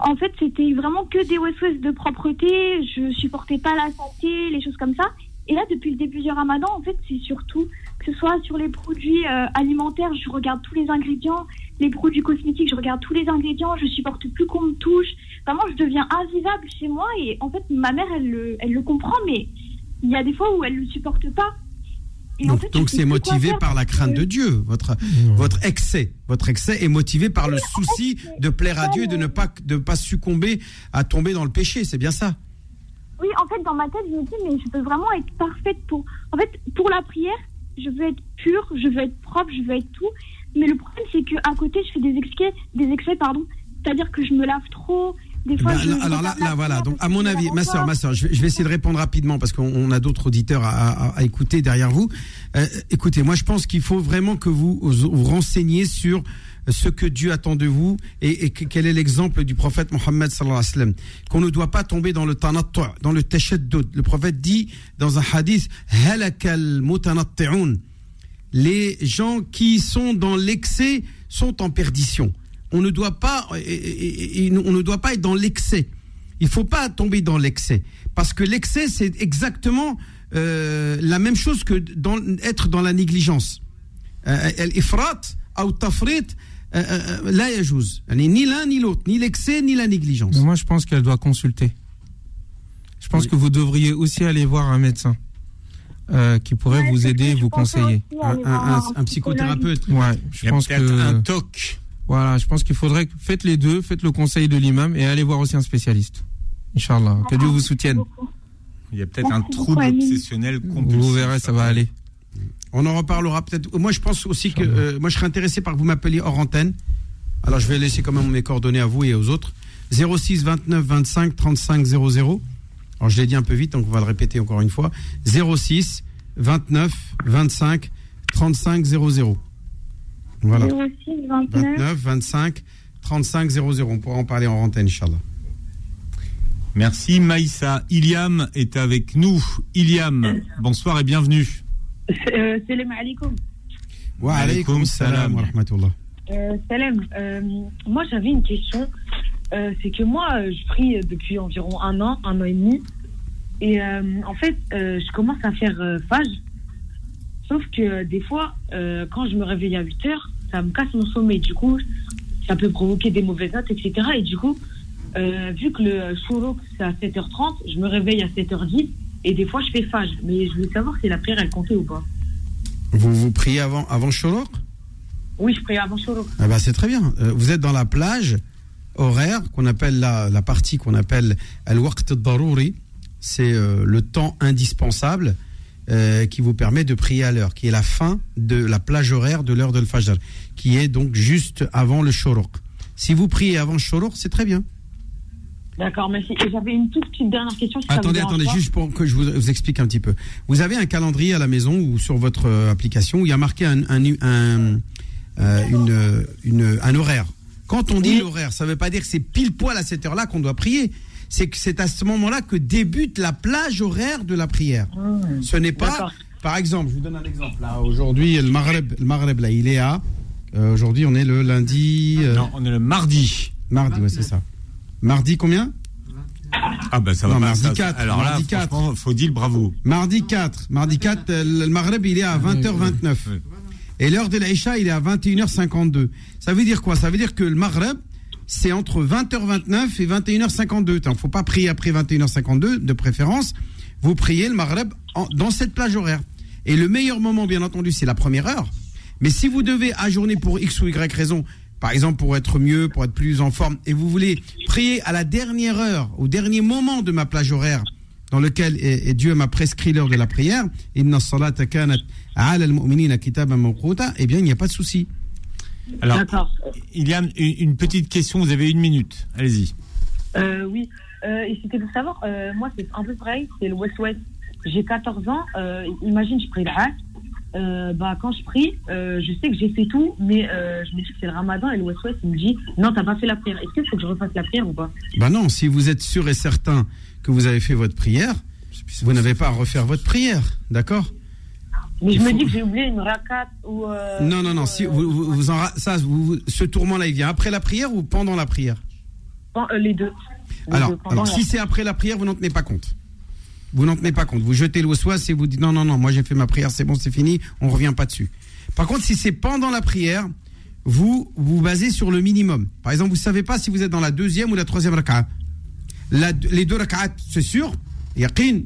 En fait, c'était vraiment que des West West de propreté. Je supportais pas la santé, les choses comme ça. Et là, depuis le début du ramadan, en fait, c'est surtout que ce soit sur les produits euh, alimentaires, je regarde tous les ingrédients. Les produits cosmétiques, je regarde tous les ingrédients. Je supporte plus qu'on me touche. Vraiment, je deviens invivable chez moi. Et en fait, ma mère, elle le, elle le comprend, mais il y a des fois où elle le supporte pas. Et en Donc, fait, c'est motivé par la crainte que- de Dieu. Votre, votre excès, votre excès est motivé par le souci de plaire à Dieu et de ne pas, de pas succomber à tomber dans le péché. C'est bien ça. Oui, en fait, dans ma tête, je me dis, mais je veux vraiment être parfaite pour. En fait, pour la prière, je veux être pure, je veux être propre, je veux être tout. Mais le problème, c'est qu'à côté, je fais des excès, des excès, pardon. C'est-à-dire que je me lave trop. Des fois, Ben, je, là, je alors là, la là, voilà. Donc, à mon avis, ma soeur, ma soeur, je vais, je vais essayer de répondre rapidement parce qu'on on a d'autres auditeurs à, à- à écouter derrière vous. Euh, écoutez, moi, je pense qu'il faut vraiment que vous vous renseigniez sur ce que Dieu attend de vous et, quel est l'exemple du prophète Mohammed sallallahu alayhi. Qu'on ne doit pas tomber dans le tanattu, dans le tashaddud. Le prophète dit dans un hadith. Les gens qui sont dans l'excès sont en perdition. On ne doit pas, on ne doit pas être dans l'excès. Il faut pas tomber dans l'excès. Parce que l'excès, c'est exactement euh, la même chose que dans, être dans la négligence. Euh, euh ifrat euh, euh, là, ni l'un ni l'autre, ni l'excès ni la négligence. moi, je pense qu'elle doit consulter. Je pense que vous devriez aussi aller voir un médecin. Euh, qui pourrait vous aider, vous conseiller. Un, psychothérapeute. Ouais, je pense que un toc. Voilà, je pense qu'il faudrait que faites les deux, faites le conseil de l'imam et allez voir aussi un spécialiste. Inch'Allah, que Dieu vous soutienne. Il y a peut-être un trouble obsessionnel compulsif. Vous verrez, ça va aller. On en reparlera peut-être. Moi, je pense aussi que euh, moi, je serais intéressé par que vous m'appeliez hors antenne. Alors, je vais laisser quand même mes coordonnées à vous et aux autres. 06 29 25 35 00. Alors je l'ai dit un peu vite, donc on va le répéter encore une fois. 06 29 25 35 00. Voilà. 06 29, 25 35 00. On pourra en parler en antenne, Inch'Allah. Merci Maïssa. Iliam est avec nous. Iliam, bonsoir et bienvenue. Euh, salam alaikum. Wa alaikum salam wa rahmatullah. Euh, salam. Euh, moi j'avais une question. Euh, c'est que moi, euh, je prie depuis environ un an, un an et demi. Et euh, en fait, je commence à faire phage. Sauf que des fois, quand je me réveille à 8 heures, ça me casse mon sommeil. Du coup, ça peut provoquer des mauvaises notes, etc. Et du coup, vu que le shuruk, c'est à 7h30, je me réveille à 7h10. Et des fois, je fais phage. Mais je voulais savoir si la prière, elle comptait ou pas. Vous vous priez avant, avant Oui, je prie avant shuruk. Ah bah, c'est très bien. vous êtes dans la plage horaire qu'on appelle la, la partie qu'on appelle al-waqt al-darouri, c'est euh, le temps indispensable euh, qui vous permet de prier à l'heure, qui est la fin de la plage horaire de l'heure de l'Fajr, qui est donc juste avant le shoroq. Si vous priez avant le shoroq, c'est très bien. D'accord, merci. Et j'avais une toute petite dernière question. attendez, attendez, juste pour que je vous, explique un petit peu. Vous avez un calendrier à la maison ou sur votre euh, application où il y a marqué un, un, un, une, une, un horaire. Quand on dit l'horaire, ça ne veut pas dire que c'est pile poil à cette heure-là qu'on doit prier. C'est que c'est à ce moment-là que débute la plage horaire de la prière. Ah. ce n'est pas, par exemple, je vous donne un exemple. Là, aujourd'hui, le Maghreb, le Maghreb là, il est à. Euh, aujourd'hui, on est le lundi. Euh, non, on est le mardi. Mardi, ouais, c'est ça. Mardi combien ah ben ça va mardi 4. Alors mardi là, 4. faut dire bravo. Mardi 4. Mardi 4, le Maghreb, il est à 20h29. Et l'heure de l'Aïcha, il est à 21h52. Ça veut dire quoi? Ça veut dire que le Maghreb, c'est entre 20h29 et 21h52. Il ne faut pas prier après 21h52, de préférence. Vous priez le Maghreb dans cette plage horaire. Et le meilleur moment, bien entendu, c'est la première heure. Mais si vous devez ajourner pour X ou Y raison, par exemple pour être mieux, pour être plus en forme, et vous voulez prier à la dernière heure, au dernier moment de ma plage horaire, dans lequel et, Dieu m'a prescrit l'heure de la prière, inna salata kanat ala al-mu'minina kitaban mawquta, eh bien il n'y a pas de souci. Alors, il y a une, petite question, vous avez une minute, allez-y. Euh, oui, euh, et c'était pour savoir, euh, moi c'est un peu pareil, c'est le West-West. J'ai 14 ans, imagine je prie le bah, quand je prie, je sais que j'ai fait tout, mais je me dis que c'est le ramadan et le West-West, il me dit non, t'as pas fait la prière. Est-ce qu'il faut que je refasse la prière ou pas? Bah non, si vous êtes sûr et certain que vous avez fait votre prière, vous n'avez pas à refaire votre prière, d'accord? Mais je me dis que j'ai oublié une rakat ou. Euh, non, non, non. Si vous, vous, en, ça, vous, ce tourment-là, il vient après la prière ou pendant la prière? Euh, Les deux. alors, alors si c'est après la prière, vous n'en tenez pas compte. Vous n'en tenez pas compte. Vous jetez le soir et vous dites non, non, non, moi j'ai fait ma prière, c'est bon, c'est fini, on revient pas dessus. Par contre, si c'est pendant la prière, vous vous basez sur le minimum. Par exemple, vous savez pas si vous êtes dans la deuxième ou la troisième rakat les deux rak'at, c'est sûr, yaqin,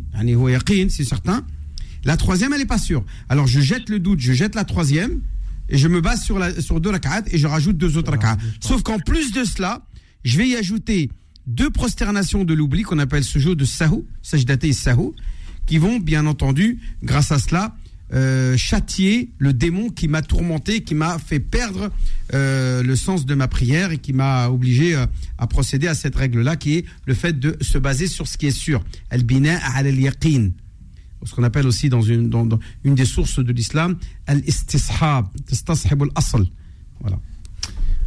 c'est certain. La troisième, elle n'est pas sûre. Alors je jette le doute, je jette la troisième, et je me base sur, la, sur deux rak'at, et je rajoute deux autres rak'at. Sauf qu'en plus de cela, je vais y ajouter deux prosternations de l'oubli qu'on appelle ce jour de sahou, sajdate et sahou, qui vont, bien entendu, grâce à cela, euh, châtier le démon qui m'a tourmenté, qui m'a fait perdre euh, le sens de ma prière et qui m'a obligé euh, à procéder à cette règle-là, qui est le fait de se baser sur ce qui est sûr. Al-bina al-yaqin. Ce qu'on appelle aussi dans une, dans, une des sources de l'islam, al-istishab. al-asl. Voilà.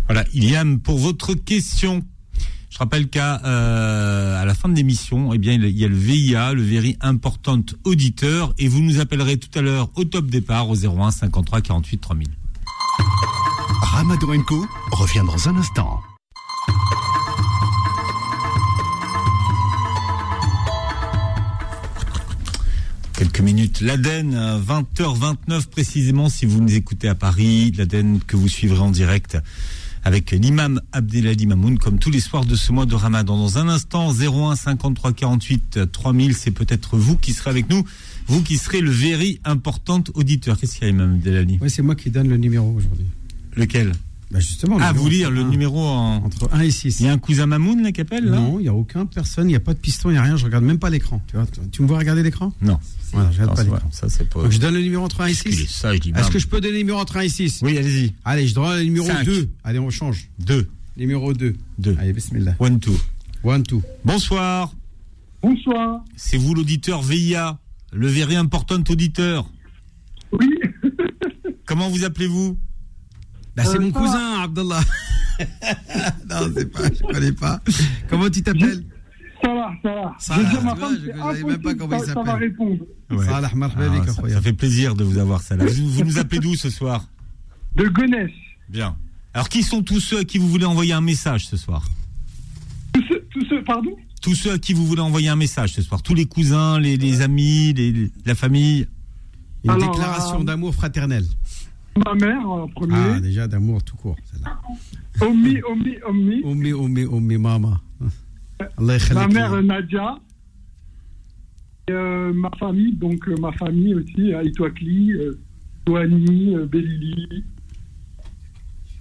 Voilà, Iliam, pour votre question, je rappelle qu'à euh, à la fin de l'émission, eh bien, il y a le VIA, le Very Important Auditeur, et vous nous appellerez tout à l'heure au top départ au 01 53 48 3000. Ramadan Co revient dans un instant. Quelques minutes. L'Aden, 20h29 précisément, si vous nous écoutez à Paris, l'Aden que vous suivrez en direct avec l'imam Abdelali Mamoun, comme tous les soirs de ce mois de Ramadan. Dans un instant, 01 53 48 3000, c'est peut-être vous qui serez avec nous, vous qui serez le very important auditeur. Qu'est-ce qu'il y a, imam Abdelali Oui, c'est moi qui donne le numéro aujourd'hui. Lequel? Bah justement. Ah, vous lire le numéro en... entre 1 et 6. Il y a un cousin Mamoun là qui appelle là Non, il n'y a aucun personne, il n'y a pas de piston, il n'y a rien, je regarde même pas l'écran. Tu, vois, tu me vois regarder l'écran? Non. Voilà, je regarde pas l'écran. Ça, c'est pas... Donc je donne le numéro entre 1 et 6. Est-ce que je peux donner le numéro entre 1 et 6 Oui, allez-y. Allez, je donne le numéro Cinq. 2. Allez, on change. 2. Numéro 2. 2. Allez, bismillah. One, two. One, two. Bonsoir. Bonsoir. C'est vous l'auditeur VIA, le very important auditeur. Oui. Comment vous appelez-vous? Bah, c'est Euh, mon cousin, Abdallah. *laughs* non, c'est pas, je connais pas. Comment tu t'appelles? Ça va, ça va. Ça je je savais même pas comment il ça, ça va s'appelle. répondre. Ouais. Salah Ah, ça, ça fait plaisir de vous avoir ça là. Vous, vous nous appelez d'où ce soir? De Gonesse. Bien. Alors qui sont tous ceux à qui vous voulez envoyer un message ce soir? Tous ceux, tous ceux- pardon? Tous ceux à qui vous voulez envoyer un message ce soir Tous les cousins, les, les amis, les- la famille Une Alors, déclaration euh, d'amour fraternel. Ma mère en Ah, premier. déjà d'amour tout court. celle-là. Ommi, Ommi, Ommi. Ommi, ommi, ommi, mama. Allah Ma mère Nadia. Et, euh, ma famille, donc euh, ma famille aussi, Aïtouakli, euh, Douani, euh, Belili.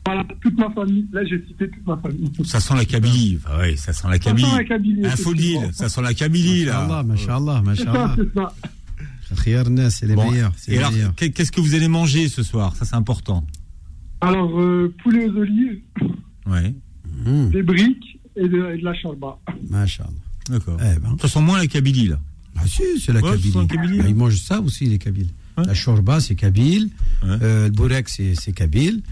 Voilà, toute ma famille. Là, j'ai cité toute ma famille. Ça sent la Kabylie. Ah ouais, ça sent la Kabylie. sent la Kabylie, Un faux. Ça sent la Kabylie là. Masha'Allah, Masha'Allah, *laughs* C'est ça, Masha'Allah. c'est ça. C'est les Bon, meilleurs. Et les alors, qu'est-ce que vous allez manger ce soir? Ça c'est important. Alors, euh, poulet aux olives, Ouais. Mmh, des briques et de, et de la charba. Masha'Allah. D'accord. Eh ben. Ça sent moins la Kabylie là. Ah si, c'est la Ouais, Kabylie. Bah, hein. ils mangent ça aussi, les Kabyles. Ouais. La shorba, c'est Kabyle. Ouais. Euh, le bourek, c'est c'est Kabyle.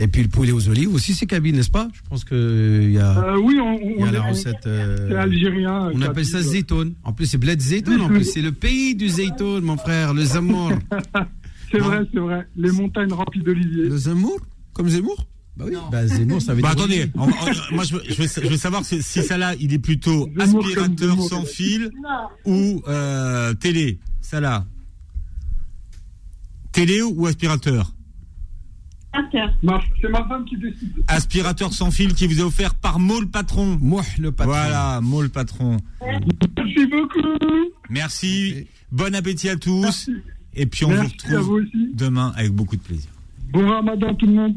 Et puis le poulet aux olives aussi, c'est Kabyle, n'est-ce pas? Je pense qu'il y a, Euh, oui, on, il y on, a la recette. euh, c'est algérien. on appelle ça zaytoun. En plus, c'est bled zaytoun. En plus, c'est le pays du zaytoun, mon frère, le Zamour. *laughs* C'est vrai, c'est vrai. Les montagnes remplies d'oliviers. Le Zemmour? Comme Zemmour? Bah oui, bah Zemmour, ça veut Bah dire. attendez, on- on- moi je veux, je veux- je veux savoir si, si ça là, il est plutôt Zemmour aspirateur Zemmour. sans fil ou euh, télé? Ça là. Télé ou aspirateur? C'est ma femme qui décide. Aspirateur sans fil qui vous est offert par Mo le patron. Moi, le patron. Voilà, Mo le patron. Merci beaucoup. Merci. Bon appétit à tous. Merci. Et puis on vous Merci vous retrouve demain avec beaucoup de plaisir. Bon ramadan tout le monde.